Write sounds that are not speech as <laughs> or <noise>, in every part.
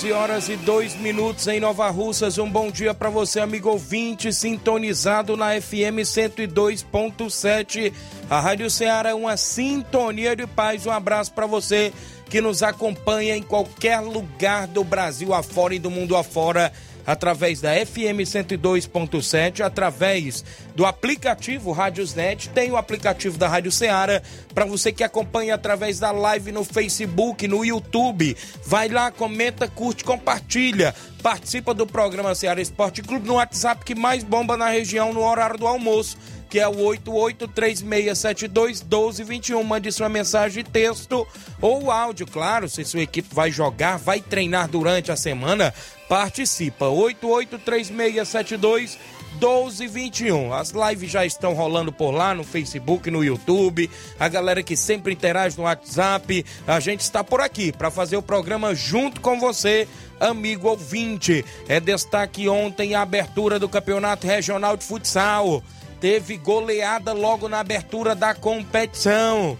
11 horas e 2 minutos em Nova Russas. Um bom dia para você, amigo ouvinte, sintonizado na FM 102.7. A Rádio Ceará é uma sintonia de paz. Um abraço para você que nos acompanha em qualquer lugar do Brasil afora e do mundo afora através da FM 102.7, através do aplicativo Rádiosnet, tem o aplicativo da Rádio Ceará, para você que acompanha através da live no Facebook, no YouTube. Vai lá, comenta, curte, compartilha. Participa do programa Ceará Esporte Clube no WhatsApp que mais bomba na região no horário do almoço que é o 8836721221. Mande sua mensagem texto ou áudio, claro, se sua equipe vai jogar, vai treinar durante a semana, participa. 883672 1221. As lives já estão rolando por lá no Facebook, no YouTube. A galera que sempre interage no WhatsApp, a gente está por aqui para fazer o programa junto com você, amigo ouvinte. É destaque ontem a abertura do Campeonato Regional de Futsal. Teve goleada logo na abertura da competição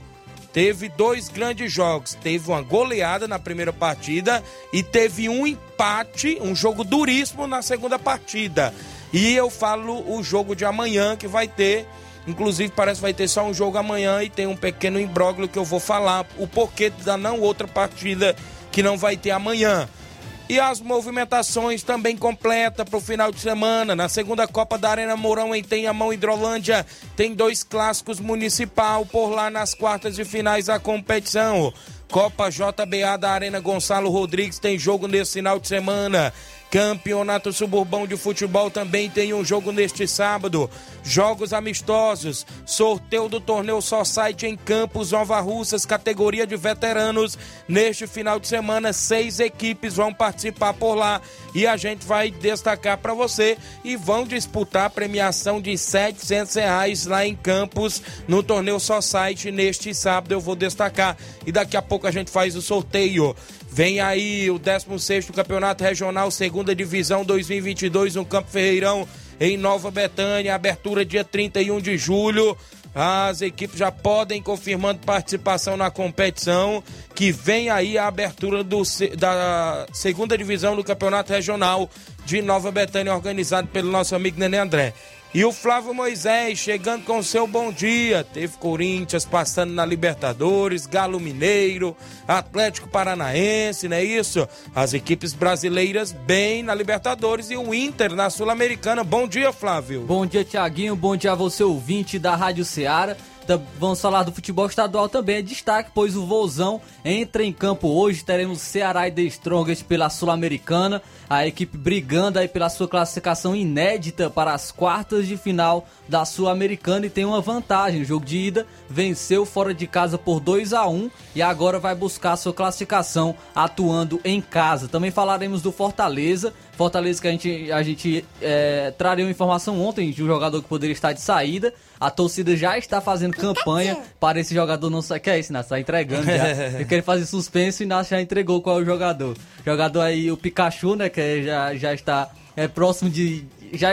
teve dois grandes jogos. Teve uma goleada na primeira partida e teve um empate, um jogo duríssimo na segunda partida. E eu falo o jogo de amanhã que vai ter. Inclusive, parece que vai ter só um jogo amanhã e tem um pequeno imbróglio que eu vou falar. O porquê da não outra partida que não vai ter amanhã. E as movimentações também completa para o final de semana. Na segunda Copa da Arena Mourão em Tenhamão, Hidrolândia, tem dois clássicos municipal por lá nas quartas de finais da competição. Copa JBA da Arena Gonçalo Rodrigues tem jogo nesse final de semana. Campeonato Suburbão de Futebol também tem um jogo neste sábado. Jogos amistosos. Sorteio do torneio Só Site em Campos, Nova Russas, categoria de veteranos. Neste final de semana, seis equipes vão participar por lá e a gente vai destacar para você e vão disputar a premiação de 700 reais lá em Campos no torneio Só Site neste sábado. Eu vou destacar e daqui a pouco a gente faz o sorteio. Vem aí o 16º Campeonato Regional, segunda divisão 2022 no Campo Ferreirão, em Nova Betânia, abertura dia 31 de julho. As equipes já podem confirmando participação na competição, que vem aí a abertura do, da segunda divisão do Campeonato Regional de Nova Betânia, organizado pelo nosso amigo Nenê André. E o Flávio Moisés chegando com seu bom dia. Teve Corinthians passando na Libertadores, Galo Mineiro, Atlético Paranaense, não é isso? As equipes brasileiras bem na Libertadores e o Inter na Sul-Americana. Bom dia, Flávio. Bom dia, Tiaguinho. Bom dia a você, ouvinte da Rádio Ceará. Vamos falar do futebol estadual também. É destaque, pois o Vozão entra em campo hoje. Teremos Ceará e The Strongest pela Sul-Americana. A equipe brigando aí pela sua classificação inédita para as quartas de final da Sul-Americana e tem uma vantagem. O jogo de ida venceu fora de casa por 2 a 1 e agora vai buscar sua classificação atuando em casa. Também falaremos do Fortaleza. Fortaleza que a gente, a gente é, uma informação ontem de um jogador que poderia estar de saída. A torcida já está fazendo campanha para esse jogador não sair. Que é isso, Nath? Está entregando já. <laughs> Eu quero fazer suspense e Nath já entregou qual é o jogador. Jogador aí, o Pikachu, né? Que já, já está é, próximo de. Já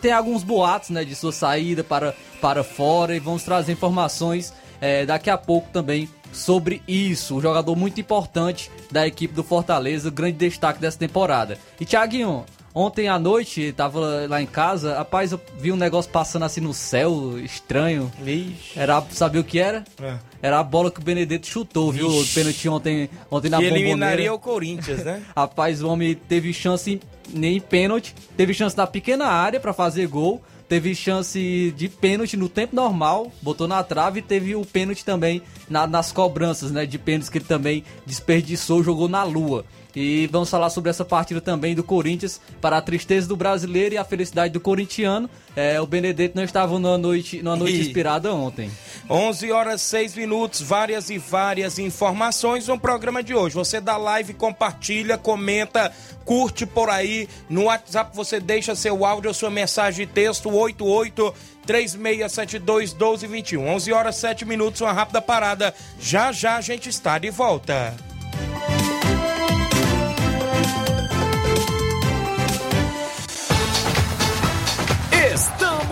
tem alguns boatos, né? De sua saída para, para fora. E vamos trazer informações é, daqui a pouco também sobre isso. Um jogador muito importante da equipe do Fortaleza, grande destaque dessa temporada. E Thiaguinho, Ontem à noite, tava lá em casa, rapaz, eu vi um negócio passando assim no céu, estranho. Vixe. Era, sabe o que era? É. Era a bola que o Benedetto chutou, viu? O pênalti ontem, ontem na Que eliminaria bomboneira. o Corinthians, né? <laughs> Rapaz, o homem teve chance nem em pênalti, teve chance na pequena área pra fazer gol, teve chance de pênalti no tempo normal, botou na trave e teve o pênalti também na- nas cobranças, né? De pênaltis que ele também desperdiçou, jogou na lua. E vamos falar sobre essa partida também do Corinthians, para a tristeza do brasileiro e a felicidade do corintiano. É, o Benedetto não estava numa noite, numa noite inspirada ontem. 11 horas 6 minutos, várias e várias informações no programa de hoje. Você dá like, compartilha, comenta, curte por aí. No WhatsApp você deixa seu áudio, sua mensagem de texto 88 3672 1221. 11 horas 7 minutos, uma rápida parada. Já já a gente está de volta.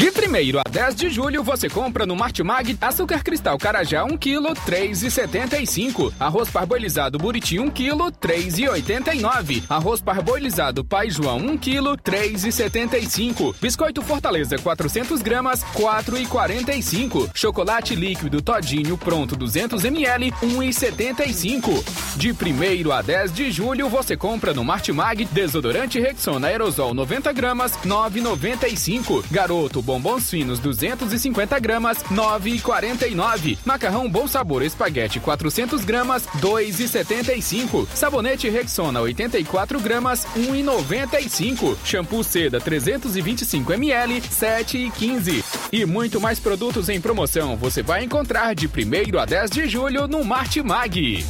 De 1 a 10 de julho, você compra no Martimag açúcar cristal Carajá 1 kg, 3,75. Arroz parboilizado Buriti 1 kg, 3,89. Arroz parboilizado Pai João 1 kg, 3,75. Biscoito Fortaleza 400 gramas, 4,45. Chocolate líquido Todinho pronto 200 ml, 1,75. De 1 a 10 de julho, você compra no Martimag desodorante Rexona aerosol 90 gramas, 9,95. Garoto bombons finos 250 gramas, 9,49. Macarrão Bom Sabor espaguete 400 gramas, 2,75. Sabonete Rexona 84 gramas, 1,95. Shampoo Seda 325 ml, 7,15. E muito mais produtos em promoção você vai encontrar de 1 a 10 de julho no Martimag.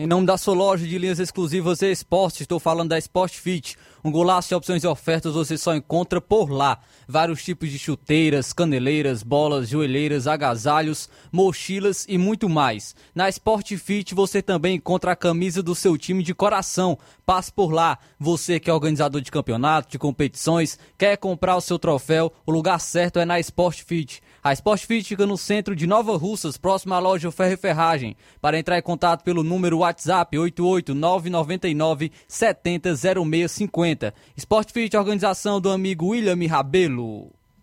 Em nome da sua loja de linhas exclusivas e esportes, estou falando da Sport Fit. Um golaço de opções e ofertas você só encontra por lá. Vários tipos de chuteiras, caneleiras, bolas, joelheiras, agasalhos, mochilas e muito mais. Na Sport Fit você também encontra a camisa do seu time de coração. Passe por lá. Você que é organizador de campeonato, de competições, quer comprar o seu troféu, o lugar certo é na Sport Fit. A Sport Fit fica no centro de Nova Russas, próximo à loja Ferro e Ferragem. Para entrar em contato pelo número WhatsApp 88999 700650. Sport Fit, organização do amigo William Rabelo.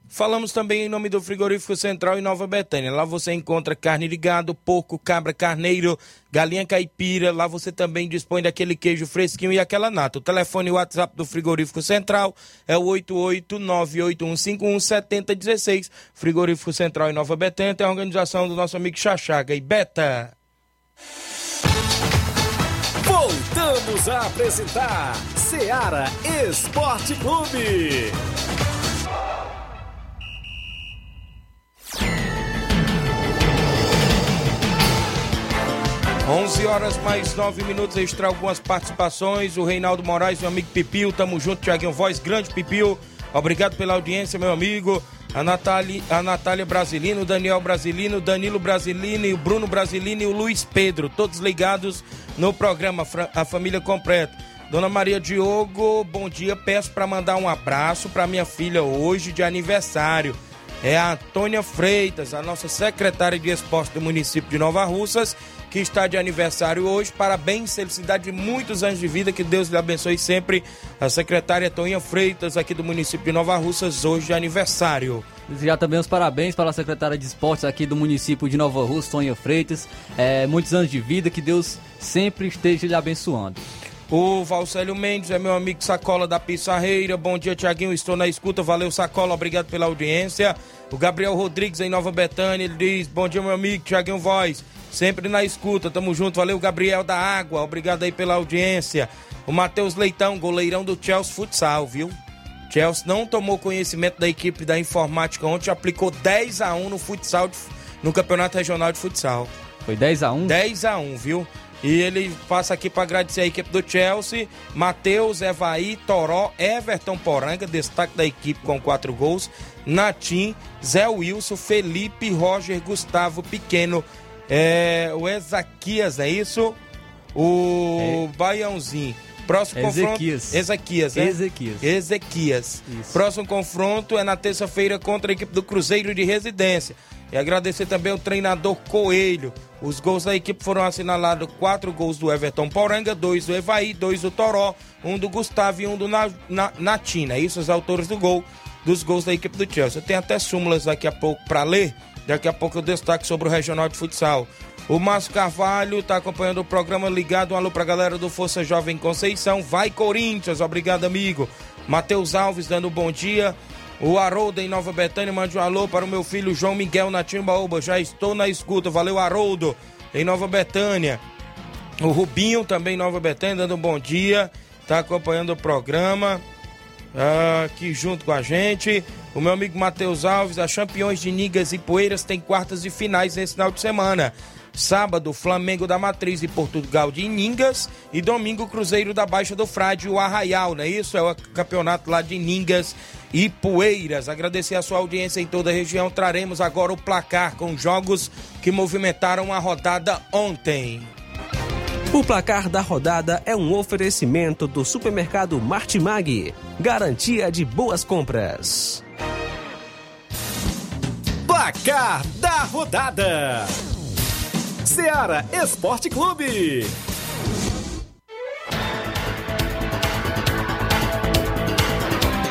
Falamos também em nome do Frigorífico Central em Nova Betânia. Lá você encontra carne de gado, porco, cabra, carneiro, galinha caipira. Lá você também dispõe daquele queijo fresquinho e aquela nata. O telefone e WhatsApp do Frigorífico Central é o 88981517016. Frigorífico Central em Nova Betânia tem a organização do nosso amigo Chachaga e Beta. Voltamos a apresentar Seara Esporte Clube. 11 horas mais 9 minutos, extra algumas participações. O Reinaldo Moraes, meu amigo Pipil, tamo junto, Tiaguinho Voz, grande Pipil. Obrigado pela audiência, meu amigo. A Natália, a Natália Brasilino, o Daniel Brasilino, o Danilo Brasilino, o Bruno Brasilino e o Luiz Pedro, todos ligados no programa A Família Completa. Dona Maria Diogo, bom dia. Peço para mandar um abraço para minha filha hoje de aniversário. É a Antônia Freitas, a nossa secretária de esporte do município de Nova Russas, que está de aniversário hoje. Parabéns, felicidade de muitos anos de vida, que Deus lhe abençoe sempre. A secretária Toninha Freitas, aqui do município de Nova Russas, hoje de aniversário. Desejar também os parabéns para a secretária de esportes aqui do município de Nova Rússia, Tonha Freitas. É, muitos anos de vida, que Deus sempre esteja lhe abençoando. O Valcélio Mendes é meu amigo Sacola da Pissarreira. Bom dia, Tiaguinho. Estou na escuta. Valeu, Sacola. Obrigado pela audiência. O Gabriel Rodrigues em Nova Betânia. Ele diz: Bom dia, meu amigo Tiaguinho Voz. Sempre na escuta. Tamo junto. Valeu, Gabriel da Água. Obrigado aí pela audiência. O Matheus Leitão, goleirão do Chelsea Futsal, viu? Chelsea não tomou conhecimento da equipe da informática ontem. Aplicou 10 a 1 no futsal, de- no Campeonato Regional de Futsal. Foi 10 a 1 10 a 1 viu? E ele passa aqui para agradecer a equipe do Chelsea, Matheus, Evaí, Toró, Everton Poranga, destaque da equipe com quatro gols, Natim, Zé Wilson, Felipe, Roger, Gustavo, Pequeno, é, o Ezaquias, é isso? O Baiãozinho. Próximo Ezequias. confronto. Ezequias, né? Ezequias. Ezequias. Isso. Próximo confronto é na terça-feira contra a equipe do Cruzeiro de Residência. E agradecer também ao treinador Coelho. Os gols da equipe foram assinalados: quatro gols do Everton Poranga, dois do Evaí, dois do Toró, um do Gustavo e um do Na, Na- Natina. É Isso, os autores do gol, dos gols da equipe do Chelsea. Tem até súmulas daqui a pouco para ler. Daqui a pouco eu destaque sobre o Regional de Futsal. O Márcio Carvalho está acompanhando o programa ligado. Um alô pra galera do Força Jovem Conceição. Vai Corinthians, obrigado amigo. Matheus Alves dando um bom dia. O Haroldo em Nova Betânia mande um alô para o meu filho João Miguel na Timbaúba. Já estou na escuta. Valeu, Haroldo, em Nova Betânia. O Rubinho também em Nova Betânia dando um bom dia. Está acompanhando o programa aqui junto com a gente. O meu amigo Matheus Alves, a Campeões de Nigas e Poeiras tem quartas e finais nesse final de semana. Sábado, Flamengo da Matriz e Portugal de Ningas. E domingo, Cruzeiro da Baixa do Frade o Arraial, não é isso? É o campeonato lá de Ningas e Poeiras. Agradecer a sua audiência em toda a região. Traremos agora o placar com jogos que movimentaram a rodada ontem. O placar da rodada é um oferecimento do supermercado Martimag. Garantia de boas compras. Placar da rodada: Seara Esporte Clube.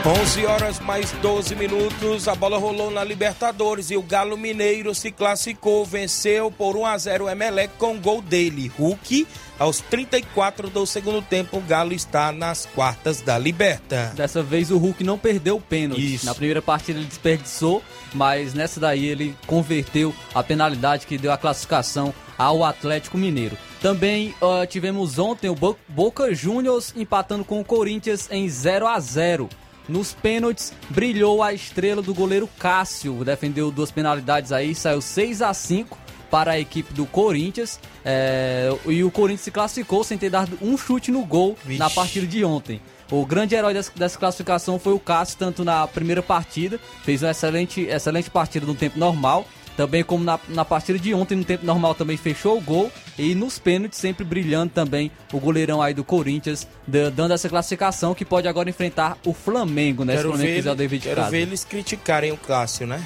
11 horas mais 12 minutos, a bola rolou na Libertadores e o Galo Mineiro se classificou, venceu por 1 a 0 o Emelec com gol dele. Hulk, aos 34 do segundo tempo, o Galo está nas quartas da Liberta. Dessa vez o Hulk não perdeu o pênalti. Isso. Na primeira partida ele desperdiçou, mas nessa daí ele converteu a penalidade que deu a classificação ao Atlético Mineiro. Também ah, tivemos ontem o Bo- Boca Juniors empatando com o Corinthians em 0 a 0 Nos pênaltis, brilhou a estrela do goleiro Cássio, defendeu duas penalidades aí, saiu 6 a 5 para a equipe do Corinthians. é, e o Corinthians se classificou sem ter dado um chute no gol Vixe. na partida de ontem. O grande herói dessa, dessa classificação foi o Cássio, tanto na primeira partida, fez uma excelente, excelente partida no tempo normal, também como na, na partida de ontem, no tempo normal também fechou o gol, e nos pênaltis sempre brilhando também o goleirão aí do Corinthians, da- dando essa classificação que pode agora enfrentar o Flamengo, né? Se o Quero, Flamengo ver, o quero ver eles criticarem o Cássio, né?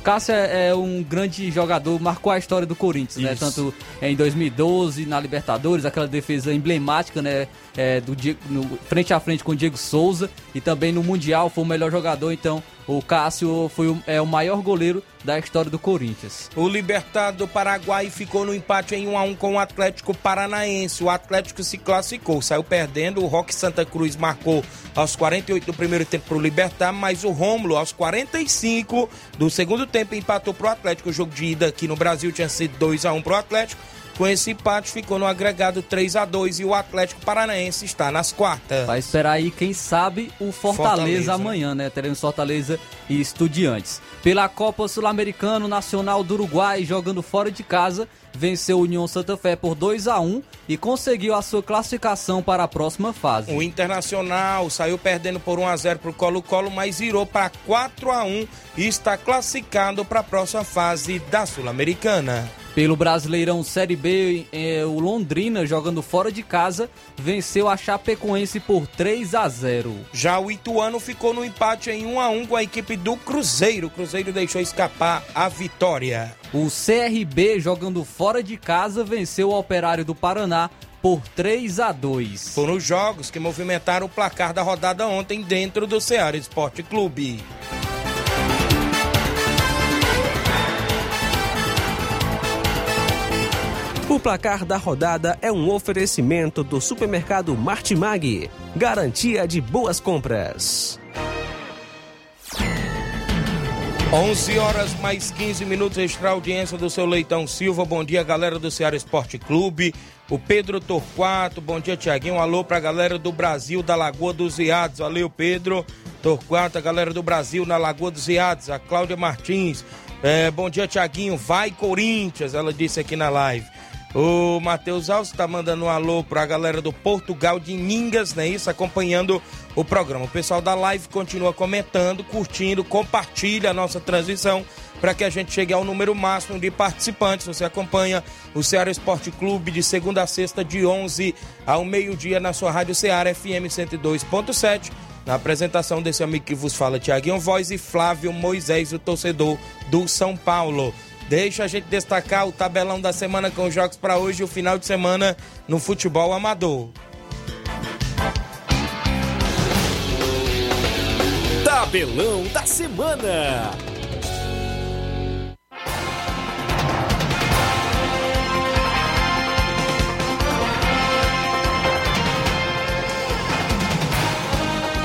Cássio é, é um grande jogador, marcou a história do Corinthians, né? Isso. Tanto em 2012, na Libertadores, aquela defesa emblemática, né? É, do Diego- no- frente a frente com o Diego Souza e também no Mundial foi o melhor jogador, então o Cássio foi o, é o maior goleiro da história do Corinthians. O Libertad do Paraguai ficou no empate em 1 a 1 com o Atlético Paranaense. O Atlético se classificou, saiu perdendo. O Roque Santa Cruz marcou aos 48 do primeiro tempo para o Libertad, mas o Rômulo aos 45 do segundo tempo empatou para o Atlético. O jogo de ida aqui no Brasil tinha sido 2 a 1 para o Atlético. Com esse empate ficou no agregado 3 a 2 e o Atlético Paranaense está nas quartas. Vai esperar aí, quem sabe, o Fortaleza, Fortaleza. amanhã, né? Teremos Fortaleza e Estudiantes. Pela Copa Sul-Americana, o Nacional do Uruguai, jogando fora de casa, venceu o União Santa Fé por 2 a 1 e conseguiu a sua classificação para a próxima fase. O Internacional saiu perdendo por 1 a 0 para o Colo-Colo, mas virou para 4 a 1 e está classificado para a próxima fase da Sul-Americana. Pelo Brasileirão Série B, eh, o Londrina, jogando fora de casa, venceu a Chapecoense por 3 a 0. Já o Ituano ficou no empate em 1 a 1 com a equipe do Cruzeiro. O Cruzeiro deixou escapar a vitória. O CRB, jogando fora de casa, venceu o Operário do Paraná por 3 a 2. Foram os jogos que movimentaram o placar da rodada ontem dentro do Ceará Esporte Clube. O placar da rodada é um oferecimento do supermercado Martimag. Garantia de boas compras. 11 horas mais 15 minutos, extra audiência do seu Leitão Silva. Bom dia, galera do Ceará Esporte Clube. O Pedro Torquato, bom dia, Tiaguinho. Alô pra galera do Brasil, da Lagoa dos Iados. Valeu, Pedro Torquato, a galera do Brasil, na Lagoa dos Iados. A Cláudia Martins, é, bom dia, Tiaguinho. Vai, Corinthians, ela disse aqui na live. O Matheus Alves está mandando um alô para a galera do Portugal de Ningas, né? Isso, acompanhando o programa. O pessoal da live continua comentando, curtindo, compartilha a nossa transmissão para que a gente chegue ao número máximo de participantes. Você acompanha o Ceará Esporte Clube de segunda a sexta, de 11 ao meio-dia, na sua Rádio Ceará FM 102.7. Na apresentação desse amigo que vos fala, Tiaguinho Voz e Flávio Moisés, o torcedor do São Paulo. Deixa a gente destacar o tabelão da semana com os jogos para hoje e o final de semana no futebol amador. Tabelão da semana.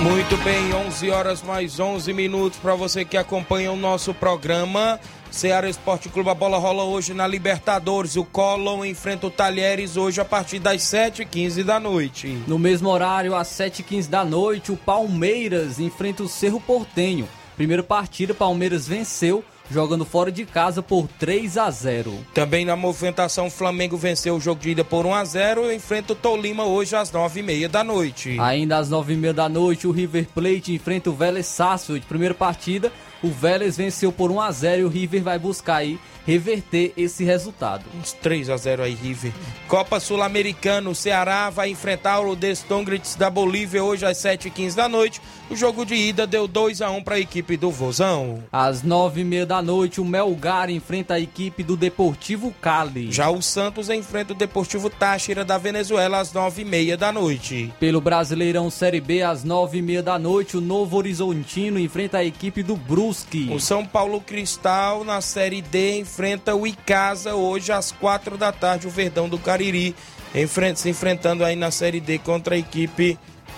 Muito bem, 11 horas mais 11 minutos para você que acompanha o nosso programa. Ceará Esporte Clube, a bola rola hoje na Libertadores. O Colón enfrenta o Talheres hoje a partir das 7h15 da noite. No mesmo horário, às 7h15 da noite, o Palmeiras enfrenta o Cerro Portenho. Primeira partida, Palmeiras venceu jogando fora de casa por 3 a 0. Também na movimentação, o Flamengo venceu o jogo de ida por 1 a 0 e enfrenta o Tolima hoje às 9h30 da noite. Ainda às 9h30 da noite, o River Plate enfrenta o Vélez Sarsfield. Primeira partida, o Vélez venceu por 1 a 0 e o River vai buscar aí reverter esse resultado. Uns 3 a 0 aí, River. Copa Sul-Americana, o Ceará vai enfrentar o Destongrits da Bolívia hoje às 7h15 da noite. O jogo de ida deu 2 a 1 para a equipe do Vozão. Às 9h30 da noite, o Melgar enfrenta a equipe do Deportivo Cali. Já o Santos enfrenta o Deportivo Táchira da Venezuela às 9h30 da noite. Pelo Brasileirão Série B, às 9h30 da noite, o Novo Horizontino enfrenta a equipe do Brusque. O São Paulo Cristal na Série D enfrenta o Icasa hoje às 4 da tarde, o Verdão do Cariri enfrenta, se enfrentando aí na Série D contra a equipe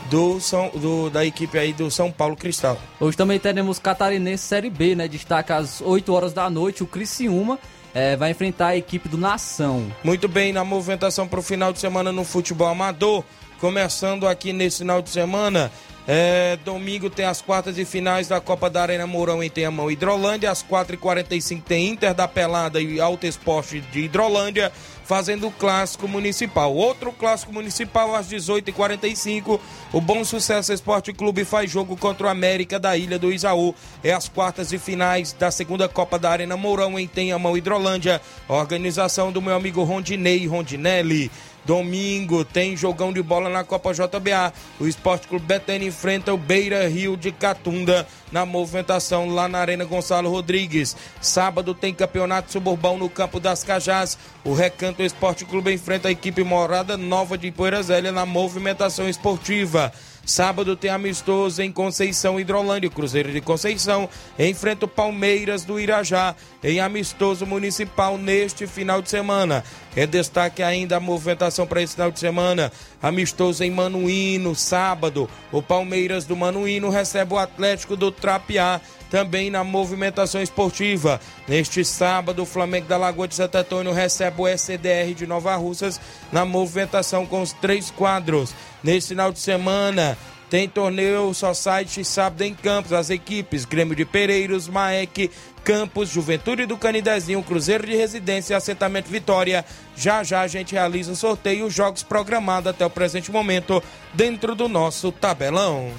do, São, do da equipe aí do São Paulo Cristal. Hoje também teremos Catarinense Série B, né? Destaca às 8 horas da noite o Criciúma. É, vai enfrentar a equipe do Nação. Muito bem, na movimentação para o final de semana no futebol amador, começando aqui nesse final de semana, é, domingo tem as quartas e finais da Copa da Arena Mourão em Tenhamão Hidrolândia. Às 4h45 tem Inter da Pelada e Alto Esporte de Hidrolândia fazendo o clássico municipal. Outro clássico municipal às 18h45. O Bom Sucesso Esporte Clube faz jogo contra o América da Ilha do Isaú. É as quartas e finais da segunda Copa da Arena Mourão em Tenhamão Hidrolândia. Organização do meu amigo Rondinei Rondinelli. Domingo tem jogão de bola na Copa JBA. O Esporte Clube Betânia enfrenta o Beira Rio de Catunda na movimentação lá na Arena Gonçalo Rodrigues. Sábado tem campeonato suburbão no Campo das Cajás. O Recanto Esporte Clube enfrenta a equipe Morada Nova de Poeira Zélia na movimentação esportiva. Sábado tem amistoso em Conceição Hidrolândia. Cruzeiro de Conceição enfrenta o Palmeiras do Irajá em amistoso municipal neste final de semana. É destaque ainda a movimentação para esse final de semana. Amistoso em Manuíno, sábado. O Palmeiras do Manuíno recebe o Atlético do Trapiá também na movimentação esportiva. Neste sábado, o Flamengo da Lagoa de Santo Antônio recebe o SCDR de Nova Russas na movimentação com os três quadros. Nesse final de semana, tem torneio só site sábado em Campos. As equipes Grêmio de Pereiros, Maek, Campos, Juventude do Canidezinho, Cruzeiro de Residência e Assentamento Vitória. Já já a gente realiza o sorteio e os jogos programados até o presente momento dentro do nosso tabelão.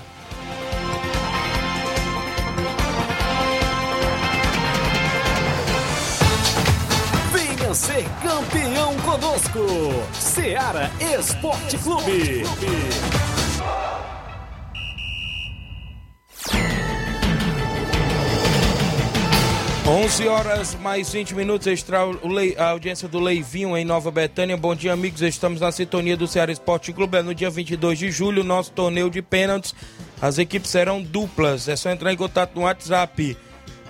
Venha ser campeão conosco. Seara Esporte Clube. 11 horas mais 20 minutos, extra a audiência do Leivinho em Nova Betânia. Bom dia, amigos. Estamos na sintonia do Ceará Esporte Clube. É no dia 22 de julho, nosso torneio de pênaltis. As equipes serão duplas. É só entrar em contato no WhatsApp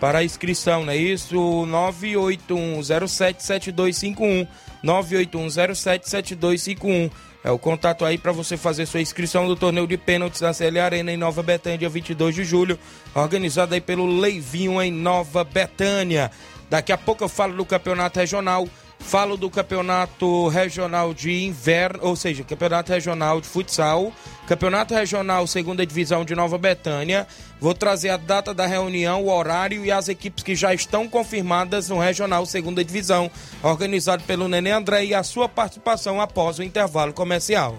para a inscrição, não é isso? 981077251. 981077251. É o contato aí para você fazer sua inscrição do torneio de pênaltis na CL Arena em Nova Betânia, dia 22 de julho, organizado aí pelo Leivinho em Nova Betânia. Daqui a pouco eu falo do campeonato regional Falo do campeonato regional de inverno, ou seja, campeonato regional de futsal, campeonato regional segunda divisão de Nova Betânia. Vou trazer a data da reunião, o horário e as equipes que já estão confirmadas no regional segunda divisão, organizado pelo Nenê André e a sua participação após o intervalo comercial.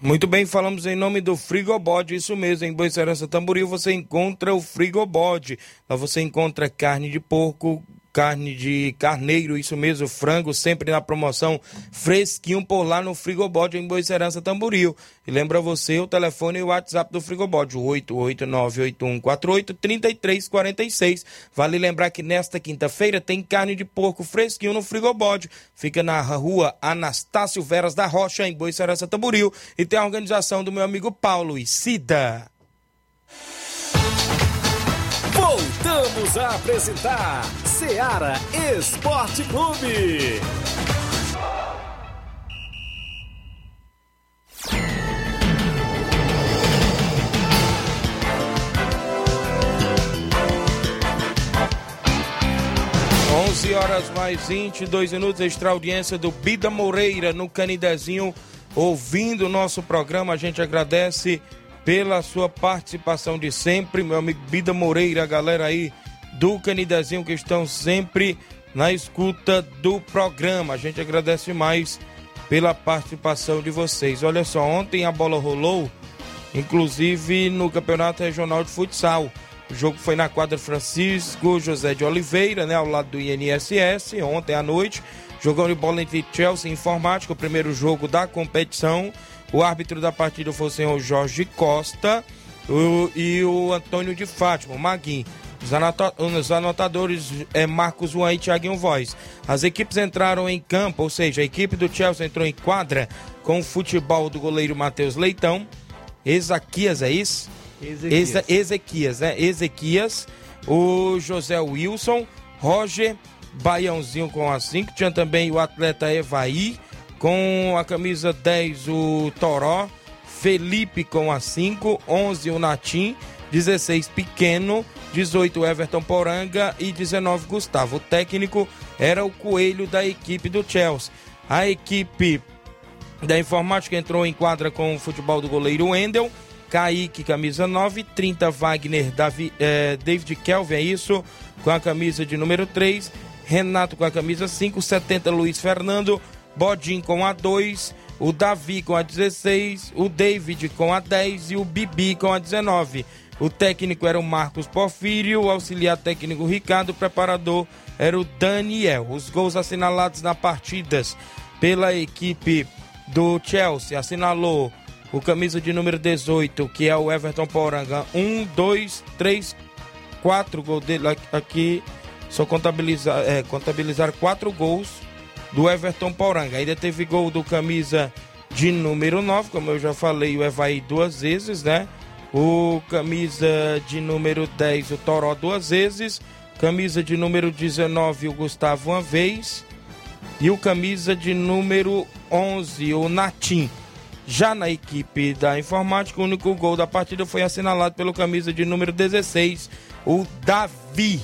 Muito bem, falamos em nome do Frigobode, isso mesmo, em Boicerança Tamboril você encontra o Frigobode. Lá você encontra carne de porco, carne de carneiro, isso mesmo, frango, sempre na promoção, fresquinho por lá no Frigobode em Boicerança Tamboril. E lembra você o telefone e o WhatsApp do Frigobode, 88981483346. Vale lembrar que nesta quinta-feira tem carne de porco fresquinho no Frigobode. Fica na rua Anastácio Veras da Rocha, em Boicerança Tamboril. E tem a organização do meu amigo Paulo e Cida. Voltamos a apresentar Seara Esporte Clube. 11 horas mais 22 minutos, extra audiência do Bida Moreira no Canidezinho, ouvindo o nosso programa. A gente agradece pela sua participação de sempre, meu amigo Bida Moreira, a galera aí do Canidezinho que estão sempre na escuta do programa. A gente agradece mais pela participação de vocês. Olha só, ontem a bola rolou, inclusive no Campeonato Regional de Futsal. O jogo foi na quadra Francisco José de Oliveira, né, ao lado do INSS, ontem à noite. Jogão de bola entre Chelsea e Informática, o primeiro jogo da competição. O árbitro da partida foi o senhor Jorge Costa o, e o Antônio de Fátima, o Maguinho. Os, anota, os anotadores é Marcos Juan e Thiaguinho Voz. As equipes entraram em campo, ou seja, a equipe do Chelsea entrou em quadra com o futebol do goleiro Matheus Leitão. Ezaquias, é isso? Ezequias. Eza- Ezequias, né? Ezequias, o José Wilson, Roger, Baiãozinho com a 5. Tinha também o atleta Evaí, com a camisa 10, o Toró. Felipe com a 5, 11 o Natim, 16 Pequeno, 18 Everton Poranga e 19 Gustavo. O técnico era o Coelho da equipe do Chelsea. A equipe da informática entrou em quadra com o futebol do goleiro Wendel. Kaique, camisa 9, 30 Wagner, Davi, eh, David Kelvin, é isso, com a camisa de número 3, Renato com a camisa 5, 70 Luiz Fernando, Bodin com a 2, o Davi com a 16, o David com a 10 e o Bibi com a 19. O técnico era o Marcos Porfírio, o auxiliar técnico Ricardo, o preparador era o Daniel. Os gols assinalados na partidas pela equipe do Chelsea assinalou o camisa de número 18, que é o Everton Poranga. Um, dois, três, quatro gols dele aqui-. Só contabilizar, é, contabilizar quatro gols do Everton Poranga. Ainda teve gol do camisa de número 9, como eu já falei, o Evaí duas vezes, né? O camisa de número 10, o Toró duas vezes. Camisa de número 19, o Gustavo uma vez. E o camisa de número 11, o Natim. Já na equipe da informática, o único gol da partida foi assinalado pelo camisa de número 16, o Davi.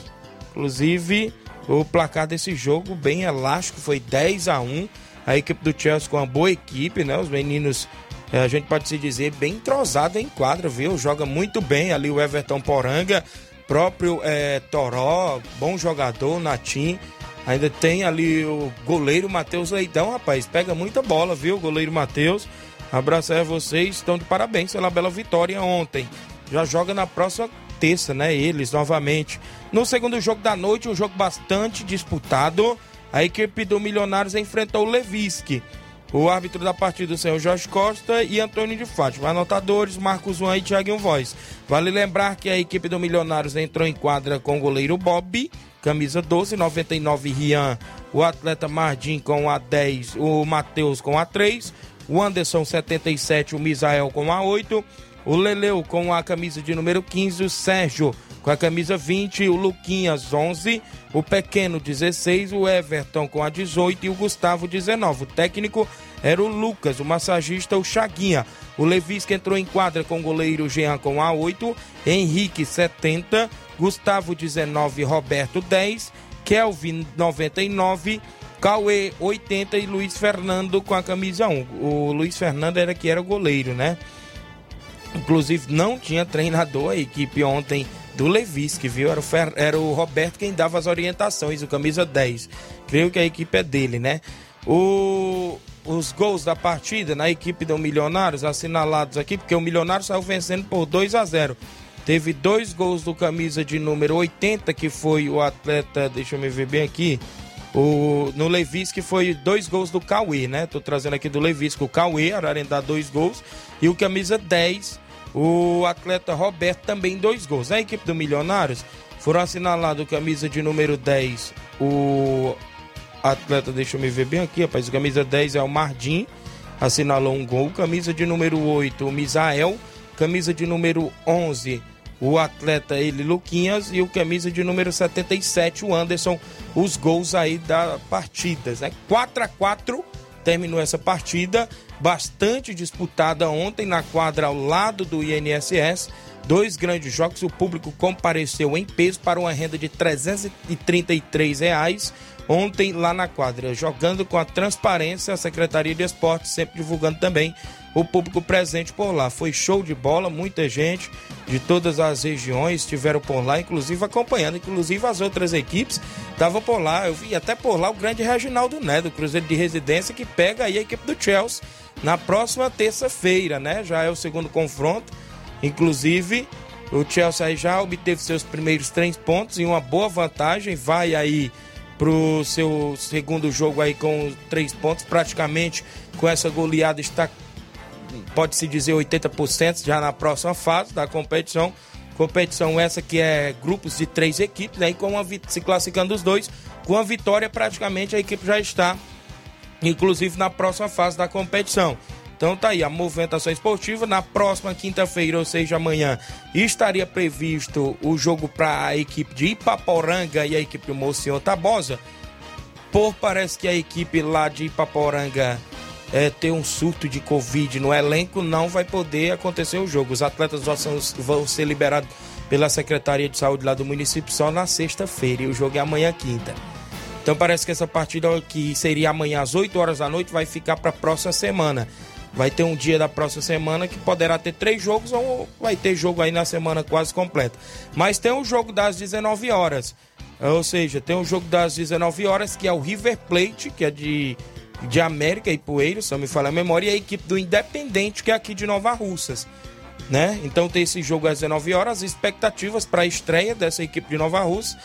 Inclusive, o placar desse jogo bem elástico, foi 10 a 1 A equipe do Chelsea com uma boa equipe, né? Os meninos, eh, a gente pode se dizer, bem entrosado em quadra, viu? Joga muito bem ali o Everton Poranga, próprio eh, Toró, bom jogador, Natim. Ainda tem ali o goleiro Matheus Leitão, rapaz. Pega muita bola, viu, goleiro Matheus? Abraço aí a vocês. Estão de parabéns pela bela vitória ontem. Já joga na próxima aconteça, né? Eles novamente. No segundo jogo da noite, um jogo bastante disputado. A equipe do Milionários enfrentou o Levisque. O árbitro da partida, o senhor Jorge Costa e Antônio de Fátima. Anotadores, Marcos Juan e Thiago Voz. Vale lembrar que a equipe do Milionários entrou em quadra com o goleiro Bob, camisa 12, 99 Rian, o atleta Mardim com a 10, o Matheus com a 3, o Anderson 77, o Misael com a 8, o Leleu com a camisa de número 15, o Sérgio com a camisa 20, o Luquinhas 11, o Pequeno 16, o Everton com a 18 e o Gustavo 19. O técnico era o Lucas, o massagista o Chaguinha. O Levis que entrou em quadra com o goleiro Jean com a 8, Henrique 70, Gustavo 19, Roberto 10, Kelvin 99, Cauê 80 e Luiz Fernando com a camisa 1. O Luiz Fernando era que era goleiro, né? Inclusive não tinha treinador a equipe ontem do Levisque, viu? Era o, Fer... era o Roberto quem dava as orientações, o camisa 10. Creio que a equipe é dele, né? O... Os gols da partida na equipe do Milionários assinalados aqui, porque o Milionário saiu vencendo por 2 a 0 Teve dois gols do camisa de número 80, que foi o atleta, deixa eu me ver bem aqui. O, no Levisque foi dois gols do Cauê, né? Tô trazendo aqui do Levisque o Cauê, Ararendá, dois gols. E o camisa 10, o atleta Roberto também dois gols. A equipe do Milionários foram assinalados camisa de número 10, o atleta, deixa eu me ver bem aqui, rapaz, camisa 10 é o Mardim, assinalou um gol. Camisa de número 8, o Misael. Camisa de número 11, o atleta ele Luquinhas e o camisa de número 77, o Anderson, os gols aí da partida, né? 4 a 4 terminou essa partida bastante disputada ontem na quadra ao lado do INSS. Dois grandes jogos, o público compareceu em peso para uma renda de 333 reais ontem lá na quadra, jogando com a transparência, a Secretaria de Esportes sempre divulgando também o público presente por lá. Foi show de bola, muita gente de todas as regiões estiveram por lá, inclusive acompanhando, inclusive as outras equipes estavam por lá. Eu vi até por lá o grande Reginaldo Né, do Cruzeiro de Residência, que pega aí a equipe do Chelsea na próxima terça-feira, né? Já é o segundo confronto. Inclusive, o Chelsea já obteve seus primeiros três pontos e uma boa vantagem. Vai aí pro seu segundo jogo aí com três pontos. Praticamente com essa goleada está, pode-se dizer, 80% já na próxima fase da competição. Competição essa que é grupos de três equipes, aí né? com uma, se classificando os dois, com a vitória praticamente a equipe já está inclusive na próxima fase da competição. Então tá aí, a movimentação esportiva. Na próxima quinta-feira, ou seja, amanhã, estaria previsto o jogo para a equipe de Ipaporanga e a equipe do Mocinho Tabosa. Por parece que a equipe lá de Ipaporanga é, ter um surto de Covid no elenco, não vai poder acontecer o jogo. Os atletas vão ser liberados pela Secretaria de Saúde lá do município só na sexta-feira e o jogo é amanhã quinta. Então parece que essa partida que seria amanhã às 8 horas da noite vai ficar para a próxima semana. Vai ter um dia da próxima semana que poderá ter três jogos ou vai ter jogo aí na semana quase completa. Mas tem um jogo das 19 horas. Ou seja, tem um jogo das 19 horas que é o River Plate, que é de, de América e Poeiro, se me falar a memória, e a equipe do Independente, que é aqui de Nova Russas. Né? Então tem esse jogo às 19 horas, expectativas para a estreia dessa equipe de Nova Russa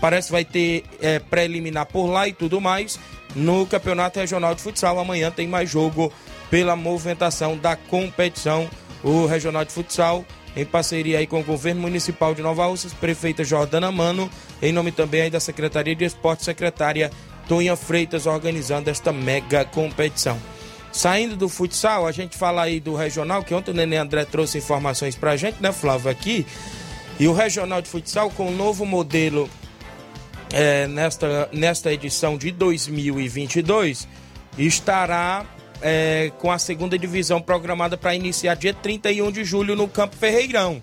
Parece que vai ter é, pré-eliminar por lá e tudo mais. No Campeonato Regional de Futsal, amanhã tem mais jogo pela movimentação da competição. O Regional de Futsal, em parceria aí com o Governo Municipal de Nova Russas, prefeita Jordana Mano, em nome também aí da Secretaria de Esporte, secretária Tonha Freitas, organizando esta mega competição. Saindo do futsal, a gente fala aí do regional, que ontem o Nenê André trouxe informações pra gente, né, Flávio, aqui. E o regional de futsal com o novo modelo é, nesta, nesta edição de 2022 estará é, com a segunda divisão programada para iniciar dia 31 de julho no Campo Ferreirão.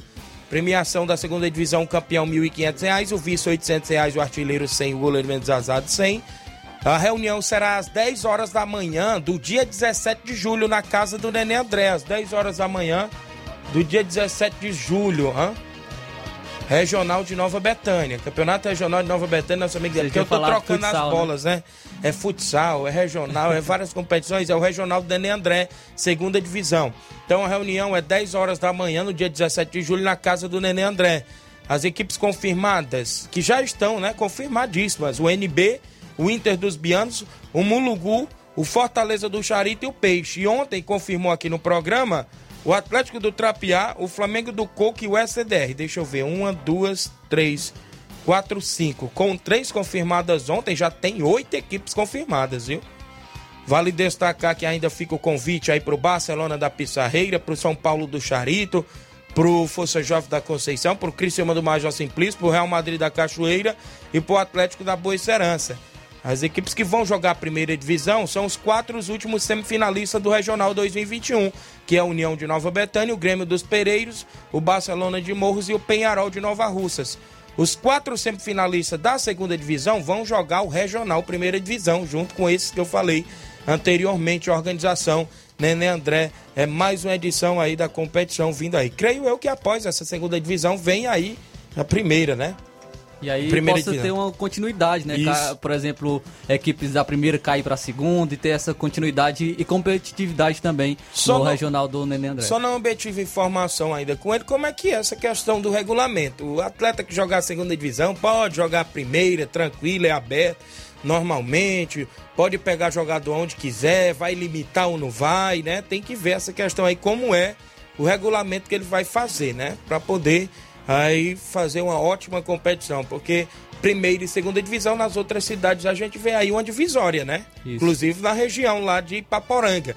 Premiação da segunda divisão, campeão R$ 1.500, o vice R$ 800, o artilheiro 100, o goleiro menos azado 100. A reunião será às 10 horas da manhã do dia 17 de julho na casa do Nenê André, às 10 horas da manhã do dia 17 de julho. Hein? Regional de Nova Betânia. Campeonato Regional de Nova Betânia, nosso amigo dele. Eu tô trocando futsal, as né? bolas, né? né? É futsal, é regional, é várias competições. É o Regional do Dene André, segunda divisão. Então a reunião é 10 horas da manhã, no dia 17 de julho, na casa do Nenê André. as equipes confirmadas, que já estão, né, confirmadíssimas, o NB, o Inter dos Bianos, o Mulugu, o Fortaleza do Charito e o Peixe. E ontem confirmou aqui no programa o Atlético do Trapiá, o Flamengo do Coco e o SDR. Deixa eu ver, uma, duas, três, quatro, cinco. Com três confirmadas ontem, já tem oito equipes confirmadas, viu? Vale destacar que ainda fica o convite aí para o Barcelona da Pissarreira, para o São Paulo do Charito, para o Força Jovem da Conceição, para o Cristiano do Major Simplício, para o Real Madrid da Cachoeira e para o Atlético da Boa Serança. As equipes que vão jogar a primeira divisão são os quatro últimos semifinalistas do Regional 2021, que é a União de Nova Betânia, o Grêmio dos Pereiros, o Barcelona de Morros e o Penharol de Nova Russas. Os quatro semifinalistas da segunda divisão vão jogar o Regional Primeira Divisão, junto com esses que eu falei anteriormente, a organização Nenê André. É mais uma edição aí da competição vindo aí. Creio eu que após essa segunda divisão vem aí a primeira, né? E aí Primeira possa ter uma continuidade, né? Isso. Por exemplo, equipes da primeira cair para a segunda e ter essa continuidade e competitividade também Só no não- regional do Nenê André. Só não obtive informação ainda com ele como é que é essa questão do regulamento. O atleta que jogar a segunda divisão pode jogar a primeira, tranquilo, é aberto, normalmente, pode pegar jogador onde quiser, vai limitar ou não vai, né? Tem que ver essa questão aí, como é o regulamento que ele vai fazer, né? Para poder aí fazer uma ótima competição, porque primeira e segunda divisão nas outras cidades a gente vê aí uma divisória, né? Isso. Inclusive na região lá de Paporanga.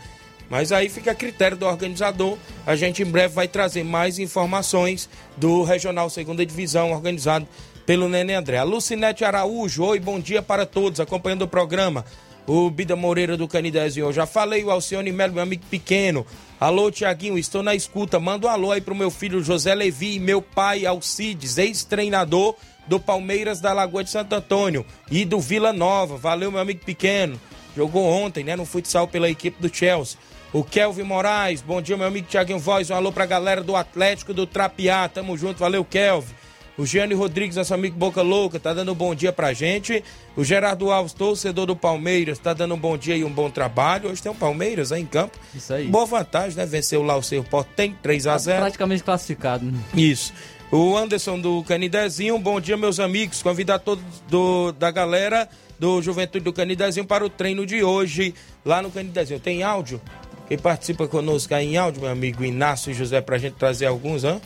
Mas aí fica a critério do organizador. A gente em breve vai trazer mais informações do Regional Segunda Divisão organizado pelo Nenê André. A Lucinete Araújo, oi, bom dia para todos, acompanhando o programa. O Bida Moreira do Canidezinho, eu já falei, o Alcione Melo, meu amigo pequeno. Alô, Tiaguinho, estou na escuta. Manda um alô aí pro meu filho José Levi e meu pai Alcides, ex-treinador do Palmeiras da Lagoa de Santo Antônio e do Vila Nova. Valeu, meu amigo pequeno. Jogou ontem, né, no futsal pela equipe do Chelsea. O Kelvin Moraes, bom dia, meu amigo Tiaguinho Voz. Um alô pra galera do Atlético do Trapiá. Tamo junto, valeu, Kelvin. O Gianni Rodrigues, nosso amigo Boca Louca, tá dando um bom dia pra gente. O Gerardo Alves, torcedor do Palmeiras, tá dando um bom dia e um bom trabalho. Hoje tem o Palmeiras aí em campo. Isso aí. Boa vantagem, né? Venceu lá o seu tem 3 a 0 Praticamente classificado. né? isso. O Anderson do Canidezinho, bom dia, meus amigos. Convidar todos do, da galera do Juventude do Canidezinho para o treino de hoje lá no Canidezinho. Tem áudio? Quem participa conosco aí em áudio, meu amigo Inácio e José, pra gente trazer alguns, hã?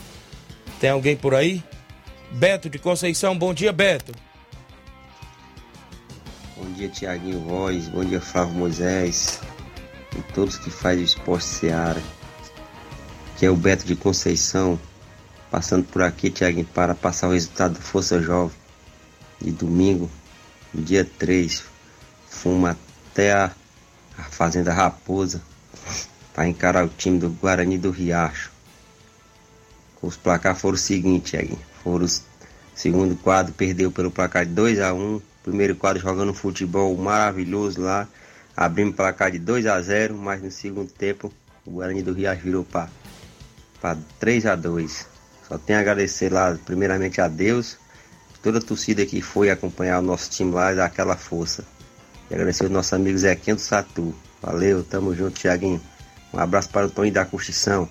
Tem alguém por aí? Beto de Conceição, bom dia, Beto. Bom dia, Tiaguinho Voz. Bom dia, Flávio Moisés. E todos que fazem o esporte Seara. Que é o Beto de Conceição. Passando por aqui, Tiaguinho, para passar o resultado do Força Jovem. De domingo, dia 3. Fomos até a, a Fazenda Raposa. Para encarar o time do Guarani do Riacho. Os placar foram o seguinte, Tiaguinho. Foram os Segundo quadro perdeu pelo placar de 2 a 1 Primeiro quadro jogando futebol maravilhoso lá. Abrimos placar de 2 a 0 mas no segundo tempo o Guarani do Riacho virou para 3 a 2 Só tenho a agradecer lá, primeiramente a Deus, toda a torcida que foi acompanhar o nosso time lá dar aquela força. E agradecer o nosso amigo Zequinho do Satu. Valeu, tamo junto, Tiaguinho. Um abraço para o Tony da Construção.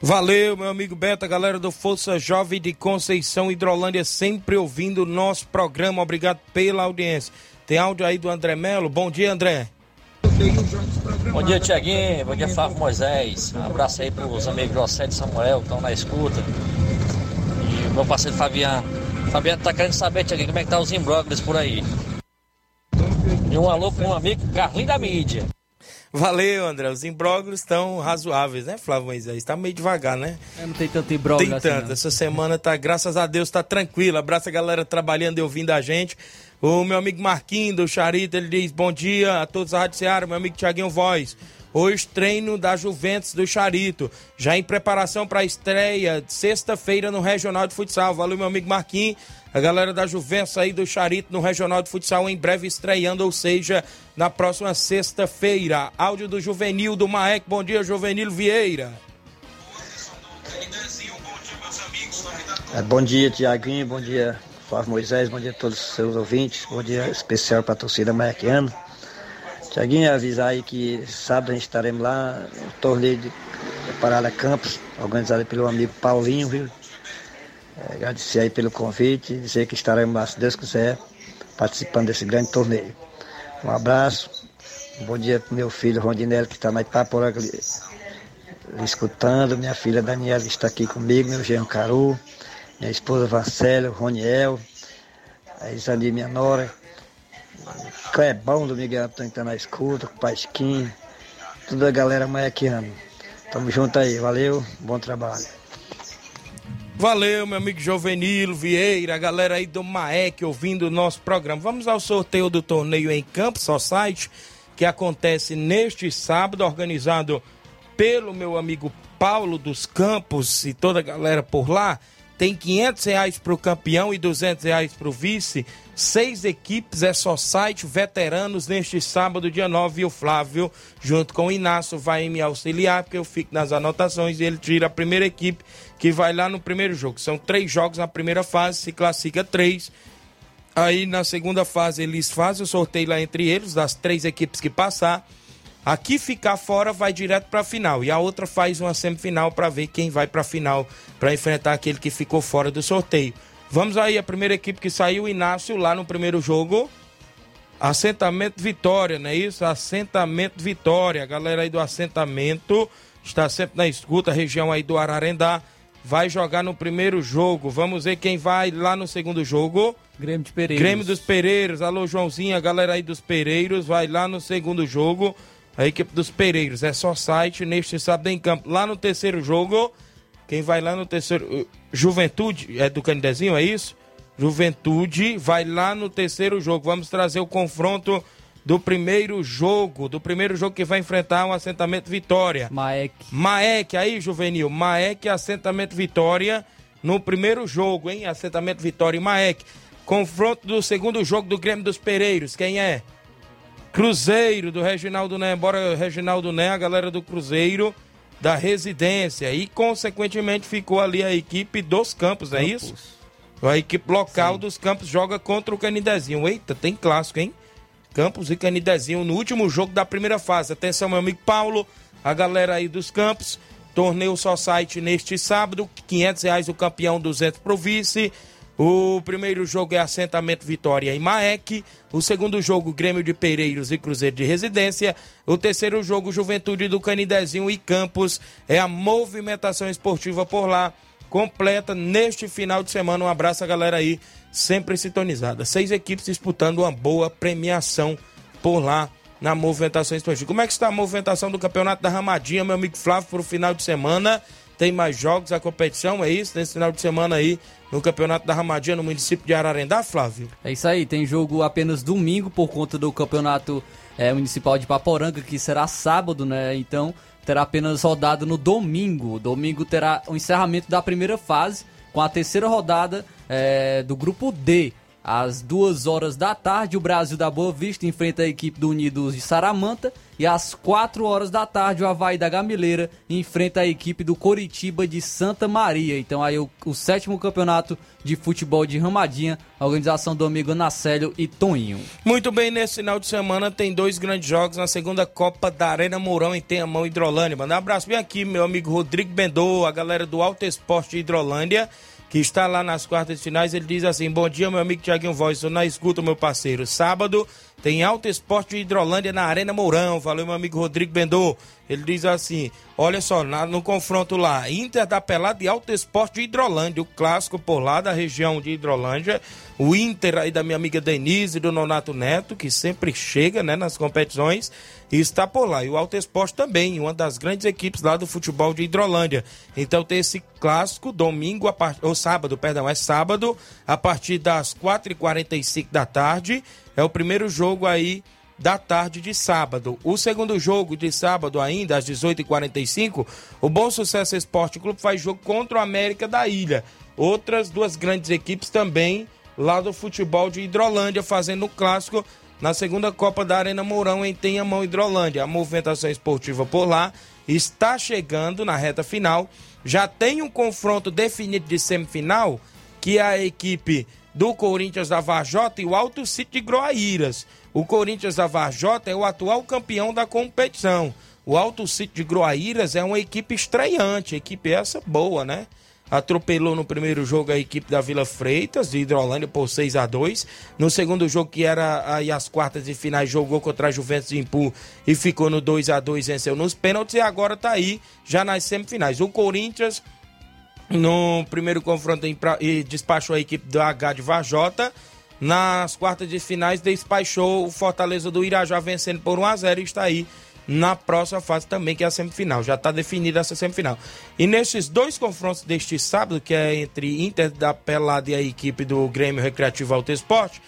Valeu, meu amigo Beto, a galera do Força Jovem de Conceição Hidrolândia, sempre ouvindo o nosso programa. Obrigado pela audiência. Tem áudio aí do André Melo. Bom dia, André. Bom dia, Tiaguinho. Bom dia, Flávio Moisés. Um abraço aí pros amigos José e Samuel que estão na escuta. E o meu parceiro Fabiano. Fabiano tá querendo saber, Tiaguinho, como é que tá os imbróglios por aí. E um alô pro um amigo Carlinho da Mídia. Valeu, André. Os imbróglios estão razoáveis, né, Flávio Moisés? Tá meio devagar, né? É, Não tem tanto imbróglio Tem assim, tanto. não. Essa semana tá, graças a Deus, tá tranquila. Abraço a galera trabalhando e ouvindo a gente. O meu amigo Marquinho do Charito, ele diz: Bom dia a todos da Rádio Seara, meu amigo Tiaguinho Voz. Hoje treino da Juventus do Charito, já em preparação para a estreia de sexta-feira no Regional de Futsal. Valeu, meu amigo Marquinhos. A galera da Juventus aí do Charito no Regional de Futsal em breve estreando, ou seja, na próxima sexta-feira. Áudio do Juvenil do Maek. Bom dia, Juvenil Vieira. É, bom dia, Tiaguinho. Bom dia, Flávio Moisés. Bom dia a todos os seus ouvintes. Bom dia especial para a torcida maiaquiana. Tiaguinho, avisar aí que sábado a gente estaremos lá no torneio de Parada Campos, organizado pelo amigo Paulinho, viu? É, agradecer aí pelo convite dizer que estaremos, se Deus quiser, participando desse grande torneio. Um abraço, um bom dia para meu filho Rondinelli, que está na Itaporanga escutando, minha filha Daniela que está aqui comigo, meu genro Caru, minha esposa Varcélio, Roniel, a Isani, minha nora, Clebão do Miguel Antônio que está na escuta, com o Pasquim, toda a galera maiaquiana. Tamo junto aí, valeu, bom trabalho. Valeu, meu amigo Jovenilo Vieira, a galera aí do Maek ouvindo o nosso programa. Vamos ao sorteio do torneio em Campo Society, que acontece neste sábado, organizado pelo meu amigo Paulo dos Campos e toda a galera por lá. Tem 500 reais para o campeão e 200 reais para o vice. Seis equipes, é só site, veteranos, neste sábado, dia 9. E o Flávio, junto com o Inácio, vai me auxiliar, porque eu fico nas anotações e ele tira a primeira equipe que vai lá no primeiro jogo. São três jogos na primeira fase, se classifica três. Aí na segunda fase eles fazem o sorteio lá entre eles, das três equipes que passar. Aqui ficar fora vai direto para a final e a outra faz uma semifinal para ver quem vai para a final para enfrentar aquele que ficou fora do sorteio. Vamos aí a primeira equipe que saiu, Inácio lá no primeiro jogo. Assentamento Vitória, não é isso? Assentamento Vitória. A galera aí do assentamento está sempre na escuta, região aí do Ararendá vai jogar no primeiro jogo. Vamos ver quem vai lá no segundo jogo. Grêmio de Pereiros. Grêmio dos Pereiros. Alô, Joãozinho, a galera aí dos Pereiros vai lá no segundo jogo. A equipe dos Pereiros. É só site neste sábado em campo. Lá no terceiro jogo, quem vai lá no terceiro. Juventude, é do Canidezinho, é isso? Juventude vai lá no terceiro jogo. Vamos trazer o confronto do primeiro jogo, do primeiro jogo que vai enfrentar um assentamento Vitória. Maek. Maek, aí, Juvenil. Maek, assentamento Vitória no primeiro jogo, hein? Assentamento Vitória e Maek. Confronto do segundo jogo do Grêmio dos Pereiros. Quem é? Cruzeiro do Reginaldo Né. Bora, Reginaldo Né, a galera do Cruzeiro da residência. E, consequentemente, ficou ali a equipe dos campos, é isso? A equipe local Sim. dos campos joga contra o Canidezinho. Eita, tem clássico, hein? Campos e Canidezinho no último jogo da primeira fase. Atenção, meu amigo Paulo, a galera aí dos Campos. Torneio só site neste sábado, 500 reais o campeão, 200 pro vice. O primeiro jogo é assentamento Vitória e Maek. O segundo jogo, Grêmio de Pereiros e Cruzeiro de Residência. O terceiro jogo, Juventude do Canidezinho e Campos. É a movimentação esportiva por lá, completa neste final de semana. Um abraço a galera aí sempre sintonizada. Seis equipes disputando uma boa premiação por lá na movimentação esportiva. Como é que está a movimentação do Campeonato da Ramadinha, meu amigo Flávio, para o final de semana? Tem mais jogos, a competição, é isso? Nesse final de semana aí, no Campeonato da Ramadinha, no município de Ararendá, Flávio? É isso aí, tem jogo apenas domingo por conta do Campeonato é, Municipal de Paporanga, que será sábado, né? Então, terá apenas rodada no domingo. Domingo terá o encerramento da primeira fase, com a terceira rodada é, do grupo D. Às duas horas da tarde, o Brasil da Boa Vista enfrenta a equipe do Unidos de Saramanta. E às 4 horas da tarde, o Havaí da Gamileira enfrenta a equipe do Coritiba de Santa Maria. Então aí o, o sétimo campeonato de futebol de Ramadinha, organização do amigo Anacélio e Toninho. Muito bem, nesse final de semana tem dois grandes jogos na segunda Copa da Arena Mourão em Tenhamão, Hidrolândia. Manda um abraço bem aqui, meu amigo Rodrigo Bendô, a galera do Alto Esporte Hidrolândia que está lá nas quartas de finais. Ele diz assim: Bom dia, meu amigo Tiaguinho Voz, estou na escuta, meu parceiro. Sábado tem Alto Esporte de Hidrolândia na Arena Mourão. Valeu, meu amigo Rodrigo Bendô. Ele diz assim: Olha só, na, no confronto lá, Inter da Pelada e Alto Esporte de Hidrolândia, o clássico por lá da região de Hidrolândia. O Inter aí da minha amiga Denise e do Nonato Neto, que sempre chega né, nas competições e está por lá. E o Alto Esporte também, uma das grandes equipes lá do futebol de Hidrolândia. Então tem esse clássico domingo, a part... ou sábado, perdão, é sábado, a partir das 4h45 da tarde. É o primeiro jogo aí da tarde de sábado. O segundo jogo de sábado ainda, às 18h45, o Bom Sucesso Esporte Clube faz jogo contra o América da Ilha. Outras duas grandes equipes também lá do futebol de Hidrolândia fazendo o clássico na segunda Copa da Arena Mourão em Tenhamão, Hidrolândia. A movimentação esportiva por lá está chegando na reta final. Já tem um confronto definido de semifinal, que é a equipe do Corinthians da Varjota e o Alto City de Groaíras. O Corinthians da Varjota é o atual campeão da competição. O Alto City de Groaíras é uma equipe estreante, equipe essa boa, né? atropelou no primeiro jogo a equipe da Vila Freitas, de Hidrolândia, por 6 a 2 No segundo jogo, que era aí as quartas de finais, jogou contra a Juventus de Impu e ficou no 2 a 2 venceu nos pênaltis e agora está aí já nas semifinais. O Corinthians, no primeiro confronto, e despachou a equipe do H de Vajota. Nas quartas de finais, despachou o Fortaleza do Irajá vencendo por 1 a 0 e está aí na próxima fase também, que é a semifinal. Já está definida essa semifinal. E nesses dois confrontos deste sábado, que é entre Inter da Pelada e a equipe do Grêmio Recreativo Alto Esporte,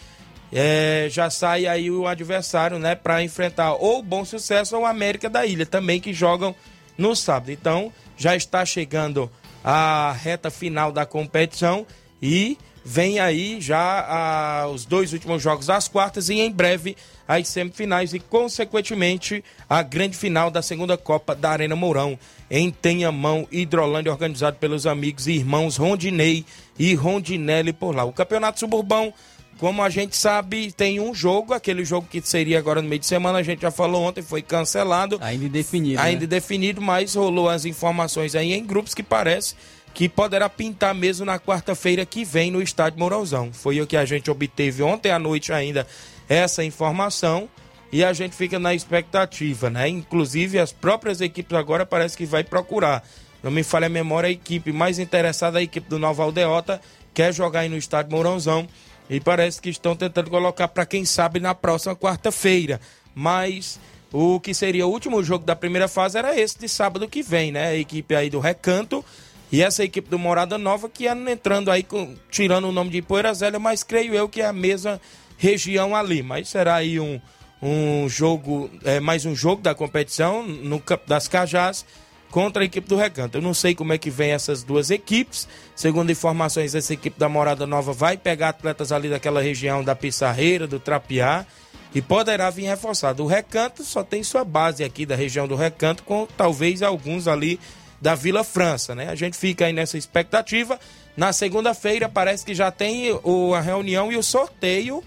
é, já sai aí o adversário, né, para enfrentar ou o Bom Sucesso ou o América da Ilha, também que jogam no sábado. Então, já está chegando a reta final da competição e vem aí já os dois últimos jogos das quartas e em breve as semifinais e, consequentemente, a grande final da segunda Copa da Arena Mourão, em Tenhamão, Hidrolândia, organizado pelos amigos e irmãos Rondinei e Rondinelli por lá. O Campeonato Suburbão, como a gente sabe, tem um jogo, aquele jogo que seria agora no meio de semana, a gente já falou ontem, foi cancelado. Ainda indefinido. Ainda né? indefinido, mas rolou as informações aí em grupos que parece que poderá pintar mesmo na quarta-feira que vem no estádio Mourãozão. Foi o que a gente obteve ontem à noite ainda essa informação e a gente fica na expectativa, né? Inclusive as próprias equipes agora parece que vai procurar. Não me falha a memória, a equipe mais interessada, a equipe do Nova Aldeota, quer jogar aí no estádio Mourãozão e parece que estão tentando colocar para quem sabe na próxima quarta-feira. Mas o que seria o último jogo da primeira fase era esse de sábado que vem, né? A equipe aí do Recanto e essa equipe do Morada Nova que anda entrando aí, com, tirando o nome de Poeira mas creio eu que é a mesma região ali. Mas será aí um, um jogo, é, mais um jogo da competição no Campo das Cajás contra a equipe do Recanto. Eu não sei como é que vem essas duas equipes. Segundo informações, essa equipe da Morada Nova vai pegar atletas ali daquela região da Pissarreira, do Trapiá, e poderá vir reforçado. O Recanto só tem sua base aqui da região do Recanto, com talvez alguns ali da Vila França, né? A gente fica aí nessa expectativa. Na segunda-feira parece que já tem o, a reunião e o sorteio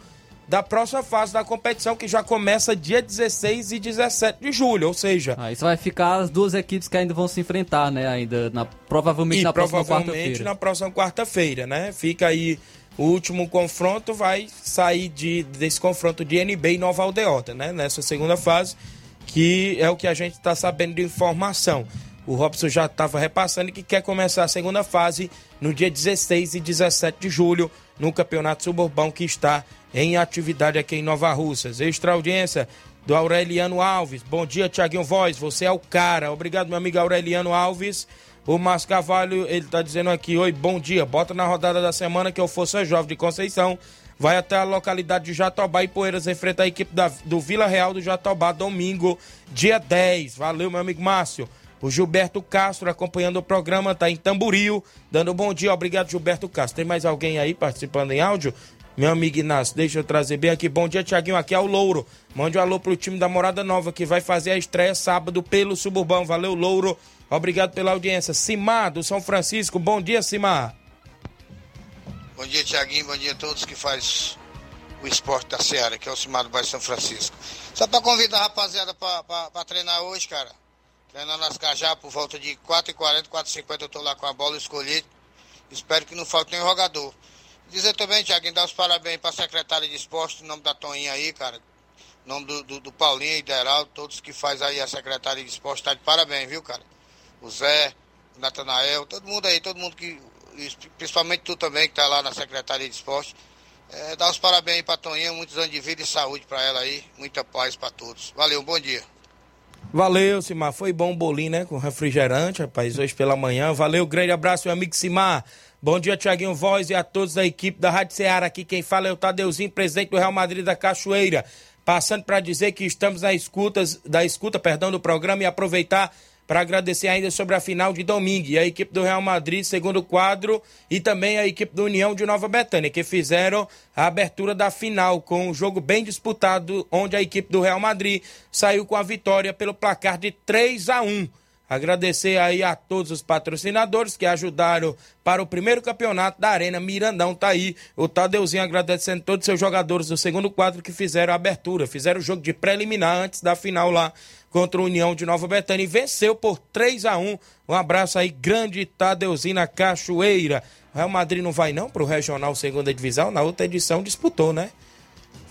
da próxima fase da competição, que já começa dia 16 e 17 de julho, ou seja... Ah, isso vai ficar as duas equipes que ainda vão se enfrentar, né, ainda, na, provavelmente na próxima quarta-feira. na próxima quarta-feira, né, fica aí o último confronto, vai sair de, desse confronto de NB e Nova Aldeota, né, nessa segunda fase, que é o que a gente está sabendo de informação. O Robson já estava repassando que quer começar a segunda fase no dia 16 e 17 de julho no Campeonato Suburbão que está em atividade aqui em Nova Russas. Extra audiência do Aureliano Alves. Bom dia, Tiaguinho Voz. Você é o cara. Obrigado, meu amigo Aureliano Alves. O Márcio Carvalho, ele está dizendo aqui: Oi, bom dia. Bota na rodada da semana que eu Força Jovem de Conceição. Vai até a localidade de Jatobá e Poeiras enfrentar a equipe da, do Vila Real do Jatobá domingo, dia 10. Valeu, meu amigo Márcio. O Gilberto Castro acompanhando o programa, está em Tamboril, dando um bom dia. Obrigado, Gilberto Castro. Tem mais alguém aí participando em áudio? Meu amigo Inácio, deixa eu trazer bem aqui. Bom dia, Tiaguinho. Aqui é o Louro. Mande um alô pro time da Morada Nova, que vai fazer a estreia sábado pelo Suburbão. Valeu, Louro. Obrigado pela audiência. Simar, do São Francisco. Bom dia, Simar. Bom dia, Tiaguinho. Bom dia a todos que faz o esporte da Seara, que é o Simar do Bairro São Francisco. Só para convidar a rapaziada para treinar hoje, cara. Treinando nas Cajá por volta de 4h40, 4h50 eu tô lá com a bola escolhida. Espero que não falte nenhum jogador. Dizer também, Tiaguinho, dar os parabéns para a secretária de esporte, em nome da Toninha aí, cara. Em nome do, do, do Paulinho e todos que faz aí a secretária de esporte, tá de parabéns, viu, cara? O Zé, o Natanael, todo mundo aí, todo mundo que. Principalmente tu também, que tá lá na Secretaria de Esporte. É, os parabéns para a Toninha, muitos anos de vida e saúde para ela aí. Muita paz para todos. Valeu, bom dia. Valeu, Simar. Foi bom o bolinho, né? Com refrigerante, rapaz, hoje pela manhã. Valeu, grande abraço, meu amigo Simar. Bom dia, Tiaguinho Voz e a todos da equipe da Rádio Ceará. Aqui quem fala é o Tadeuzinho, presidente do Real Madrid da Cachoeira. Passando para dizer que estamos na escuta, da escuta, perdão, do programa e aproveitar para agradecer ainda sobre a final de domingo e a equipe do Real Madrid, segundo quadro, e também a equipe do União de Nova Betânia, que fizeram a abertura da final com um jogo bem disputado, onde a equipe do Real Madrid saiu com a vitória pelo placar de 3 a 1. Agradecer aí a todos os patrocinadores que ajudaram para o primeiro campeonato da Arena Mirandão. Tá aí o Tadeuzinho agradecendo todos os seus jogadores do segundo quadro que fizeram a abertura, fizeram o jogo de preliminar antes da final lá contra o União de Nova Betânia e venceu por 3 a 1 Um abraço aí, grande Tadeuzinho na Cachoeira. Real Madrid não vai não pro Regional Segunda Divisão, na outra edição disputou, né?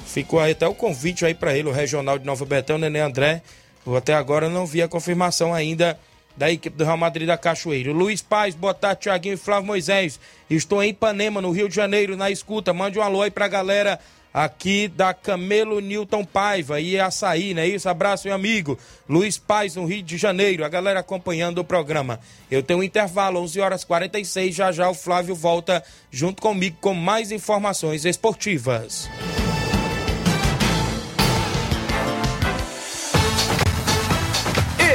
Ficou aí até o convite aí para ele, o Regional de Nova Betânia, o Nenê André. Eu até agora não vi a confirmação ainda da equipe do Real Madrid da Cachoeira. Luiz Paz, boa tarde, Tiaguinho e Flávio Moisés. Estou em Ipanema, no Rio de Janeiro, na escuta. Mande um alô aí pra galera aqui da Camelo Newton Paiva e Açaí, não é isso? Abraço, meu amigo. Luiz Paz, no Rio de Janeiro. A galera acompanhando o programa. Eu tenho um intervalo, 11 horas 46. Já já o Flávio volta junto comigo com mais informações esportivas.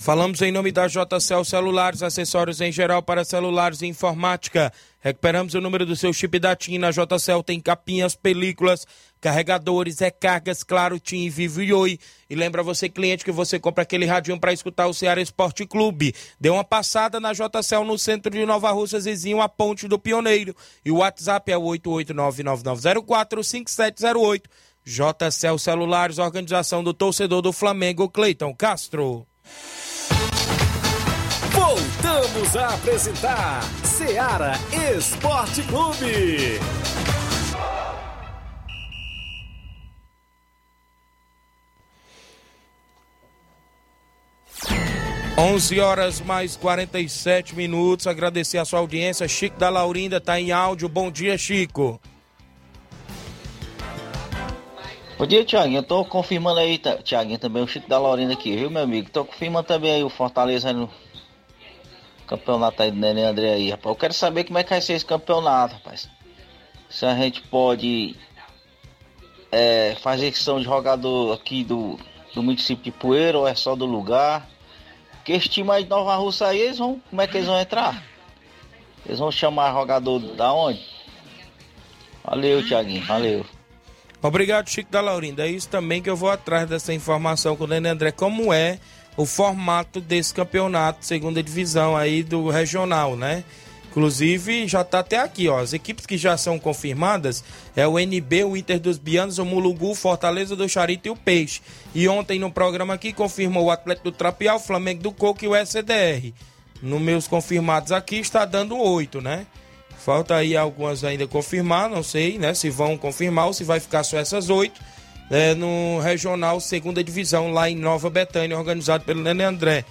Falamos em nome da JCL Celulares, acessórios em geral para celulares e informática. Recuperamos o número do seu chip da TIM. Na JCL tem capinhas, películas, carregadores, recargas, claro, TIM, Vivo e Oi. E lembra você, cliente, que você compra aquele radinho para escutar o Ceará Esporte Clube. Dê uma passada na JCL no centro de Nova Russa, vizinho a Ponte do Pioneiro. E o WhatsApp é o 88999045708. JCL Celulares, organização do torcedor do Flamengo, Cleiton Castro. Voltamos a apresentar Seara Esporte Clube. 11 horas mais 47 minutos. Agradecer a sua audiência. Chico da Laurinda está em áudio. Bom dia, Chico. Bom dia, Tiaguinho. Eu tô confirmando aí, Tiaguinho, também o Chico da Laurinda aqui, viu, meu amigo? Tô confirmando também aí o Fortaleza no campeonato aí do Nenê André aí, rapaz. Eu quero saber como é que vai ser esse campeonato, rapaz. Se a gente pode é, fazer questão de jogador aqui do, do município de Poeira ou é só do lugar. Que esse time aí de Nova Russa aí, eles vão. Como é que eles vão entrar? Eles vão chamar jogador da onde? Valeu, Tiaguinho, valeu. Obrigado, Chico da Laurinda. É isso também que eu vou atrás dessa informação com o Nenê André. Como é o formato desse campeonato, segunda divisão aí do regional, né? Inclusive, já está até aqui, ó. As equipes que já são confirmadas é o NB, o Inter dos Bianos, o Mulugu, Fortaleza do Charito e o Peixe. E ontem no programa aqui confirmou o Atlético do Trapial, o Flamengo do Coco e o SDR. Nos meus confirmados aqui está dando oito, né? Falta aí algumas ainda confirmar, não sei, né? Se vão confirmar ou se vai ficar só essas oito. É, no Regional Segunda Divisão, lá em Nova Betânia, organizado pelo Nenê André.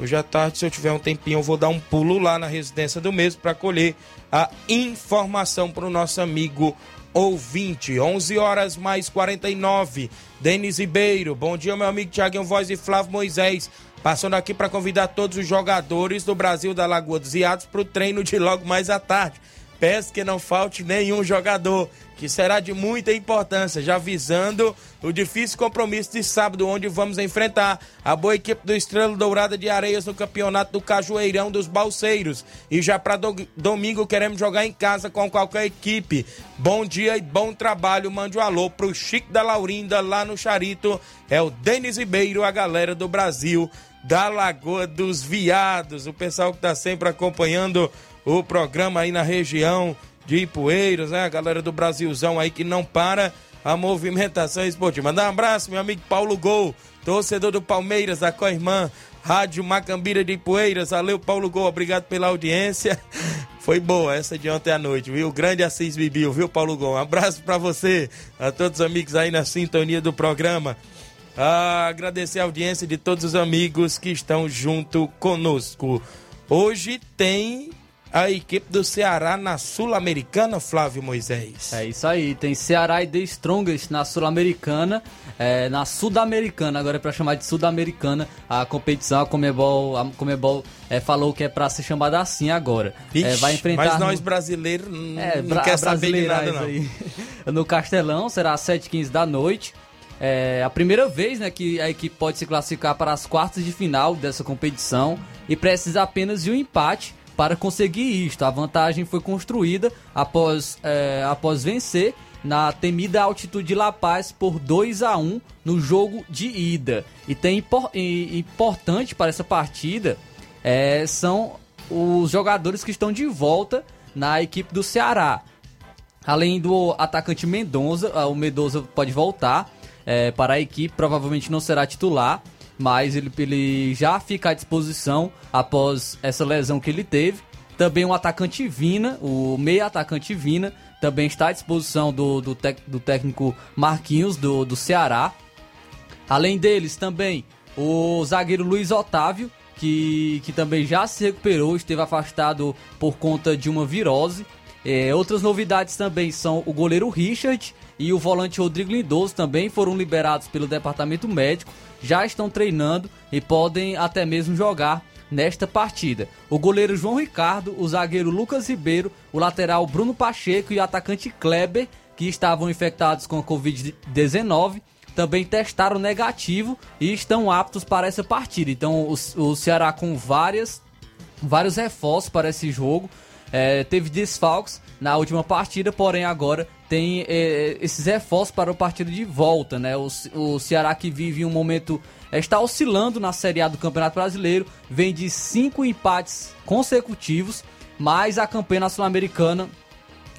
Hoje à tarde, se eu tiver um tempinho, eu vou dar um pulo lá na residência do mesmo para colher a informação para o nosso amigo ouvinte. 11 horas mais 49. Denis Ribeiro, bom dia, meu amigo Tiaguinho Voz e Flávio Moisés. Passando aqui para convidar todos os jogadores do Brasil da Lagoa dos Iados para o treino de logo mais à tarde. Peço que não falte nenhum jogador que será de muita importância, já visando o difícil compromisso de sábado, onde vamos enfrentar a boa equipe do Estrela Dourada de Areias no campeonato do Cajueirão dos Balseiros. E já para do, domingo queremos jogar em casa com qualquer equipe. Bom dia e bom trabalho. Mande um alô pro Chico da Laurinda lá no Charito. É o Denis Ribeiro, a galera do Brasil, da Lagoa dos Viados. O pessoal que está sempre acompanhando o programa aí na região de Ipueiros, né? A galera do Brasilzão aí que não para a movimentação esportiva. Mandar um abraço, meu amigo Paulo Gol, torcedor do Palmeiras, da Coirmã, Rádio Macambira de Ipueiras. Valeu, Paulo Gol, obrigado pela audiência. <laughs> Foi boa essa de ontem à noite, viu? Grande Assis Bibiu, viu, Paulo Gon? Um abraço para você, a todos os amigos aí na sintonia do programa. Ah, agradecer a audiência de todos os amigos que estão junto conosco. Hoje tem a equipe do Ceará na Sul-Americana, Flávio Moisés. É isso aí, tem Ceará e The Strongest na Sul-Americana, é, na Sudamericana, agora é pra chamar de Sudamericana a competição, a Comebol, a Comebol é, falou que é pra ser chamada assim agora. Ixi, é, vai enfrentar mas nós brasileiros é, não quer saber de nada não. Aí. <laughs> No Castelão, será às 7h15 da noite. É a primeira vez né, que a equipe pode se classificar para as quartas de final dessa competição e precisa apenas de um empate para conseguir isto. A vantagem foi construída após, é, após vencer na temida altitude de La Paz por 2 a 1 no jogo de ida. E tem e, importante para essa partida é, são os jogadores que estão de volta na equipe do Ceará. Além do atacante Mendonça, o Mendoza pode voltar é, para a equipe, provavelmente não será titular mas ele, ele já fica à disposição após essa lesão que ele teve. Também o atacante Vina, o meia atacante Vina, também está à disposição do, do, tec, do técnico Marquinhos do, do Ceará. Além deles, também o zagueiro Luiz Otávio, que, que também já se recuperou, esteve afastado por conta de uma virose. É, outras novidades também são o goleiro Richard e o volante Rodrigo Lindoso também foram liberados pelo departamento médico já estão treinando e podem até mesmo jogar nesta partida. O goleiro João Ricardo, o zagueiro Lucas Ribeiro, o lateral Bruno Pacheco e o atacante Kleber, que estavam infectados com a Covid-19, também testaram negativo e estão aptos para essa partida. Então o, Ceará com várias, vários reforços para esse jogo. É, teve desfalques na última partida, porém agora tem é, esses reforços para o partido de volta, né? O, o Ceará que vive um momento é, está oscilando na Série A do Campeonato Brasileiro, vem de cinco empates consecutivos, mas a campanha sul-americana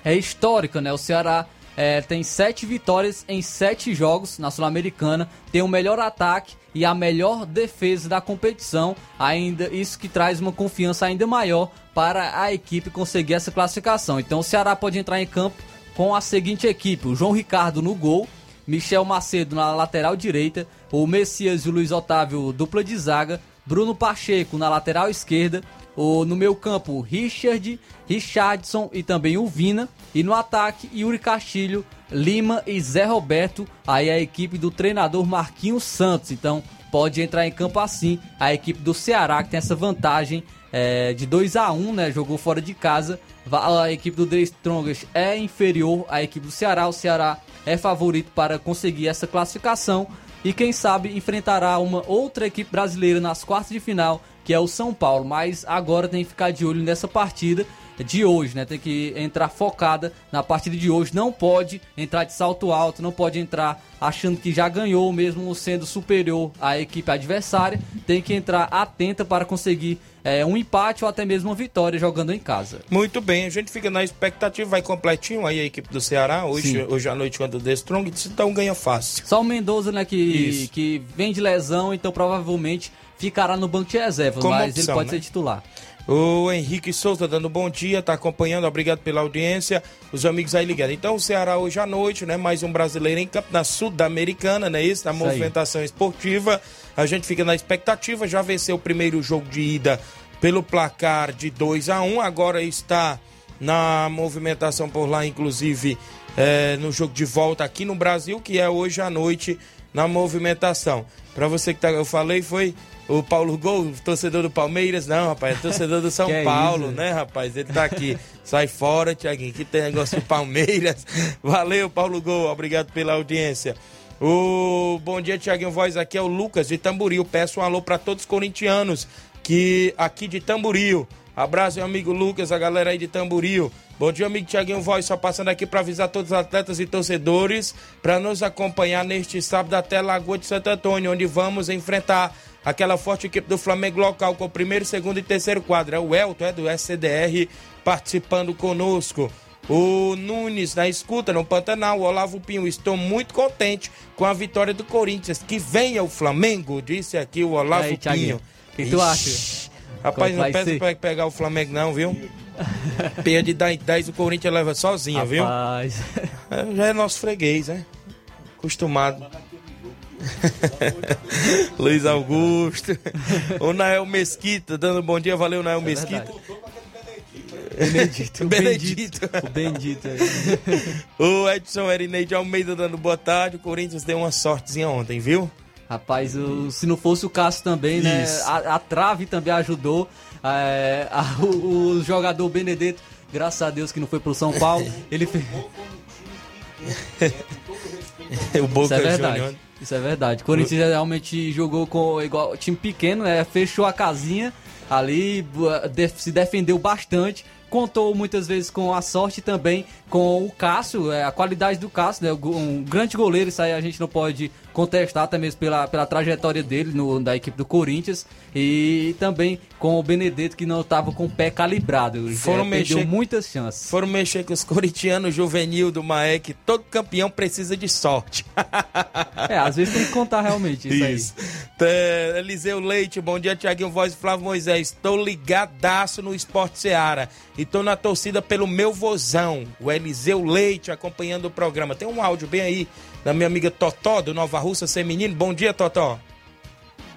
é histórica, né? O Ceará é, tem sete vitórias em sete jogos na Sul-Americana, tem o melhor ataque e a melhor defesa da competição, ainda isso que traz uma confiança ainda maior para a equipe conseguir essa classificação. Então o Ceará pode entrar em campo com a seguinte equipe: o João Ricardo no gol, Michel Macedo na lateral direita, o Messias e o Luiz Otávio dupla de zaga, Bruno Pacheco na lateral esquerda, o, no meu campo Richard, Richardson e também o Vina, e no ataque Yuri Castilho, Lima e Zé Roberto, aí a equipe do treinador Marquinhos Santos. Então pode entrar em campo assim a equipe do Ceará que tem essa vantagem é, de 2 a 1 né? Jogou fora de casa a equipe do The Strongest é inferior à equipe do Ceará. O Ceará é favorito para conseguir essa classificação e quem sabe enfrentará uma outra equipe brasileira nas quartas de final, que é o São Paulo. Mas agora tem que ficar de olho nessa partida de hoje, né? Tem que entrar focada na partida de hoje. Não pode entrar de salto alto, não pode entrar achando que já ganhou, mesmo sendo superior à equipe adversária. Tem que entrar atenta para conseguir é, um empate ou até mesmo uma vitória jogando em casa. Muito bem, a gente fica na expectativa, vai completinho aí a equipe do Ceará, hoje, hoje à noite contra o The Strong, então ganha fácil. Só o Mendoza, né, que, que vem de lesão, então provavelmente ficará no banco de reservas, Como mas opção, ele pode né? ser titular. O Henrique Souza dando bom dia, tá acompanhando, obrigado pela audiência. Os amigos aí ligados. Então, o Ceará hoje à noite, né? Mais um brasileiro em campo na Sul-Americana, né? Isso, na isso movimentação aí. esportiva. A gente fica na expectativa, já venceu o primeiro jogo de ida pelo placar de 2 a 1 um, agora está na movimentação por lá, inclusive é, no jogo de volta aqui no Brasil, que é hoje à noite na movimentação. Para você que tá, eu falei, foi o Paulo Gol, torcedor do Palmeiras, não, rapaz, é torcedor do <laughs> São Paulo, isso? né, rapaz? Ele tá aqui. Sai fora, Tiaguinho, que tem negócio de Palmeiras. <laughs> Valeu, Paulo Gol, obrigado pela audiência. O bom dia, Tiaguinho Voz, aqui é o Lucas de Tamboril. Peço um alô para todos os corintianos que aqui de Tamboril. Abraço, meu amigo Lucas, a galera aí de Tamboril. Bom dia, amigo Tiaguinho Voz, só passando aqui para avisar todos os atletas e torcedores para nos acompanhar neste sábado até Lagoa de Santo Antônio, onde vamos enfrentar aquela forte equipe do Flamengo local com o primeiro, segundo e terceiro quadro. É o Elton, é do SCDR, participando conosco. O Nunes na escuta no Pantanal, o Olavo Pinho, estou muito contente com a vitória do Corinthians. Que venha o Flamengo, disse aqui o Olavo aí, Pinho. O que, tu acha? Rapaz, não peça pra pegar o Flamengo não, viu? <laughs> Peia de 10, 10 o Corinthians leva sozinha, Rapaz. viu? É, Já é nosso freguês, né? Acostumado. <laughs> Luiz Augusto. <laughs> o Nael Mesquita dando bom dia. Valeu, Nael Mesquita. <laughs> Benedito. o Benedito. O Bendito. O Edson Erineide Almeida dando boa tarde. O Corinthians deu uma sortezinha ontem, viu? Rapaz, o- se não fosse o Cássio também, né? A, a trave também ajudou. é, a- o, o jogador Benedetto, graças a Deus que não foi pro São Paulo, ele fez. o Boca Isso é verdade. Isso é verdade. O Corinthians realmente jogou com igual time pequeno, né? Fechou a casinha ali, se defendeu bastante. Contou muitas vezes com a sorte também com o Cássio, é, a qualidade do Cássio, né? Um grande goleiro, isso aí a gente não pode contestar, até mesmo pela, pela trajetória dele no, da equipe do Corinthians. E também com o Benedetto, que não estava com o pé calibrado. Foram É, mexer- muitas chances. Foram mexer com os corintianos juvenil do Maek. Todo campeão precisa de sorte. <laughs> É, às vezes tem que contar realmente isso, Isso. Tá, Eliseu Leite, bom dia, Tiaguinho Voz e Flávio Moisés. Tô ligadaço no Esporte Seara e tô na torcida pelo meu vozão, o Eliseu Leite, acompanhando o programa. Tem um áudio bem aí da minha amiga Totó, do Nova Russa Feminino. Bom dia, Totó.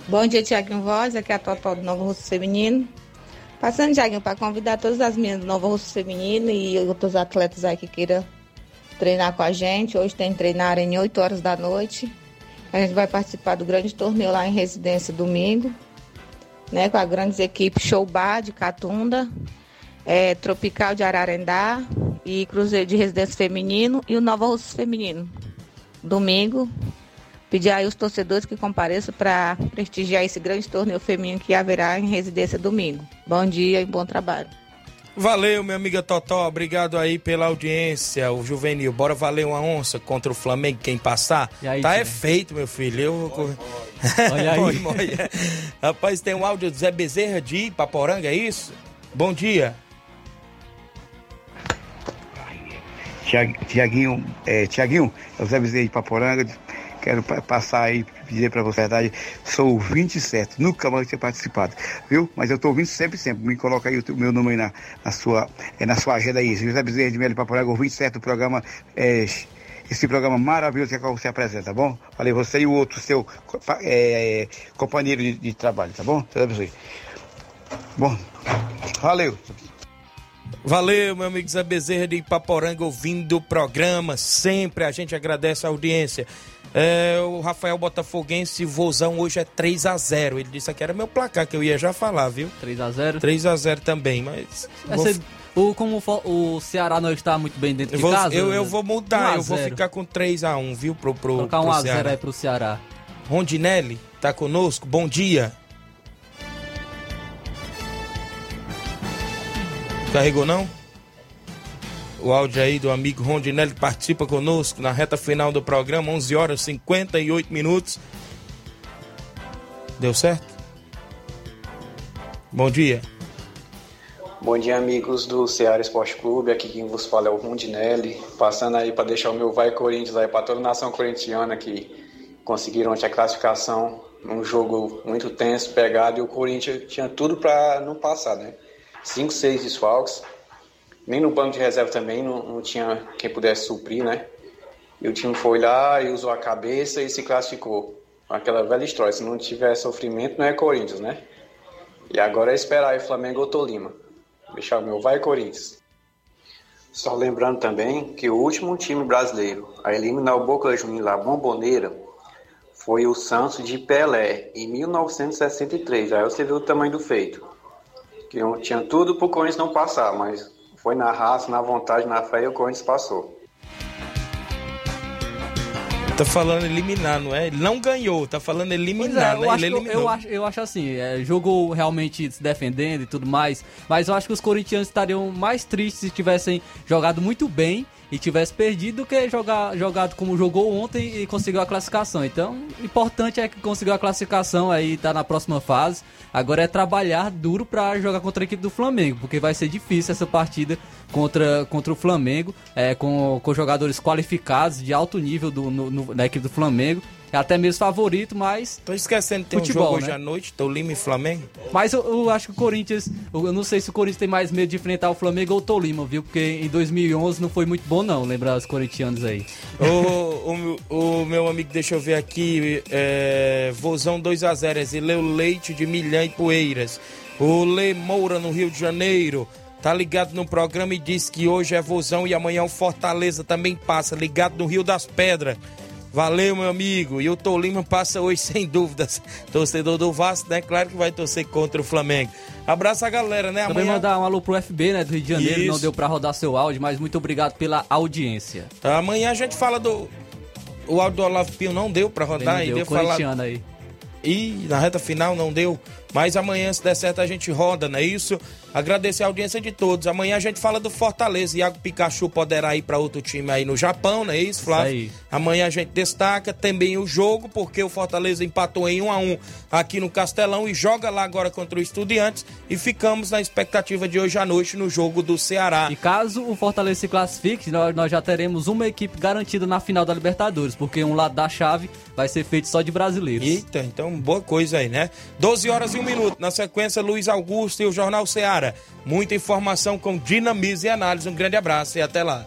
Bom dia, Tiaguinho Voz. Aqui é a Totó do Nova Russo Feminino. Passando, Tiaguinho, para convidar todas as minhas do Nova Russo Feminino e outros atletas aí que queiram treinar com a gente. Hoje tem treinar em 8 horas da noite. A gente vai participar do grande torneio lá em residência domingo, né? Com as grandes equipes Show Bar de Catunda, é, Tropical de Ararendá e Cruzeiro de Residência Feminino e o Nova Russo Feminino. Domingo, pedir aí os torcedores que compareçam para prestigiar esse grande torneio feminino que haverá em residência domingo. Bom dia e bom trabalho. Valeu, minha amiga Totó. Obrigado aí pela audiência, o Juvenil. Bora valer uma onça contra o Flamengo, quem passar. Aí, tá é feito, meu filho. Eu... Olha aí. <laughs> Moi, moi. Rapaz, tem um áudio do Zé Bezerra de Ipaporanga, é isso? Bom dia. Tiaguinho, é, Tiaguinho, é o Zé Bezerra de Paporanga. Quero pa- passar aí, dizer pra você a verdade, sou o 27, nunca mais ter participado, viu? Mas eu tô ouvindo sempre, sempre. Me coloca aí o meu nome aí na, na, sua, é, na sua agenda aí. José Bezerra de Melo Paporanga, o 27 do programa, é, esse programa maravilhoso que é você apresenta, tá bom? Falei, você e o outro seu é, companheiro de, de trabalho, tá bom? Deus abençoe. Bom, valeu. Valeu, meu amigo Zé Bezerra de Ipaporanga, ouvindo o programa. Sempre a gente agradece a audiência. É, o Rafael Botafoguense, vozão hoje é 3 a 0 Ele disse que era meu placar, que eu ia já falar, viu? 3 a 0 3 a 0 também, mas. Vou- ser- o, como o Ceará não está muito bem dentro eu, de vou, casa. eu, eu vou mudar, 1 a eu vou 0. ficar com 3 a 1 viu? Pro, pro, Colocar pro 1 a 0 Ceará. aí pro Ceará. Rondinelli, tá conosco? Bom dia. Carregou não? O áudio aí do amigo Rondinelli participa conosco na reta final do programa, 11 horas e 58 minutos. Deu certo? Bom dia. Bom dia, amigos do Ceará Esporte Clube. Aqui quem vos fala é o Rondinelli. Passando aí para deixar o meu vai Corinthians aí para toda a nação corintiana que conseguiram a classificação num jogo muito tenso, pegado. E o Corinthians tinha tudo para não passar, né? Cinco, seis desfalques. Nem no banco de reserva também não, não tinha quem pudesse suprir, né? E o time foi lá e usou a cabeça e se classificou. Aquela velha história, se não tiver sofrimento, não é Corinthians, né? E agora é esperar aí Flamengo ou Tolima. Deixar o meu vai Corinthians. Só lembrando também que o último time brasileiro a eliminar o Boca Juniors lá, Bomboneira, foi o Santos de Pelé, em 1963. Aí você viu o tamanho do feito. Que tinha tudo pro Corinthians não passar, mas foi na raça, na vontade, na fé e o Corinthians passou. Tá falando eliminar, não é? Ele não ganhou, tá falando Pois eliminar, é, eu, né? acho, eu, eu acho, eu acho assim, é, jogou realmente se defendendo e tudo mais, mas eu acho que os corintianos estariam mais tristes se tivessem jogado muito bem e tivesse perdido do que jogar, jogado como jogou ontem e conseguiu a classificação. Então, o importante é que conseguiu a classificação, aí tá na próxima fase. Agora é trabalhar duro para jogar contra a equipe do Flamengo, porque vai ser difícil essa partida contra, contra o Flamengo, é, com, com jogadores qualificados de alto nível do, no, no- da equipe do Flamengo. É até mesmo favorito, mas. Tô esquecendo, tem futebol, um jogo né? hoje à noite, Tolima e Flamengo. Mas eu, eu acho que o Corinthians, eu não sei se o Corinthians tem mais medo de enfrentar o Flamengo ou o Tolima, viu? Porque em 2011 não foi muito bom não, lembrar os corintianos aí. o, o, o meu amigo, deixa eu ver aqui, é, Vozão 2x0, Exileu Leite de Milhã e Poeiras. O Lê Moura no Rio de Janeiro. Tá ligado no programa e diz que hoje é Vozão e amanhã o Fortaleza também passa, ligado no Rio das Pedras. Valeu, meu amigo. E o Tolima passa hoje <laughs> sem dúvidas. Torcedor do Vasco, né? Claro que vai torcer contra o Flamengo. Abraço a galera, né? Também Amanhã... mandar um alô pro FB, né, do Rio de Janeiro, não Isso. deu pra rodar seu áudio, mas muito obrigado pela audiência. Tá, amanhã a gente fala do. O áudio do Olavo Pinho não deu pra rodar Também e não deu deu, falar. aí. E na reta final não deu. Mas amanhã, se der certo, a gente roda, não é isso? Agradecer a audiência de todos. Amanhã a gente fala do Fortaleza. Iago Pikachu poderá ir para outro time aí no Japão, não é isso, Flávio? Isso. Amanhã a gente destaca também o jogo, porque o Fortaleza empatou em 1 a 1 aqui no Castelão e joga lá agora contra o Estudiantes. E ficamos na expectativa de hoje à noite no jogo do Ceará. E caso o Fortaleza se classifique, nós, nós já teremos uma equipe garantida na final da Libertadores, porque um lado da chave vai ser feito só de brasileiros. Eita, então boa coisa aí, né? 12 horas e 1 minuto. Na sequência, Luiz Augusto e o Jornal Ceará. Muita informação com dinamismo e análise. Um grande abraço e até lá.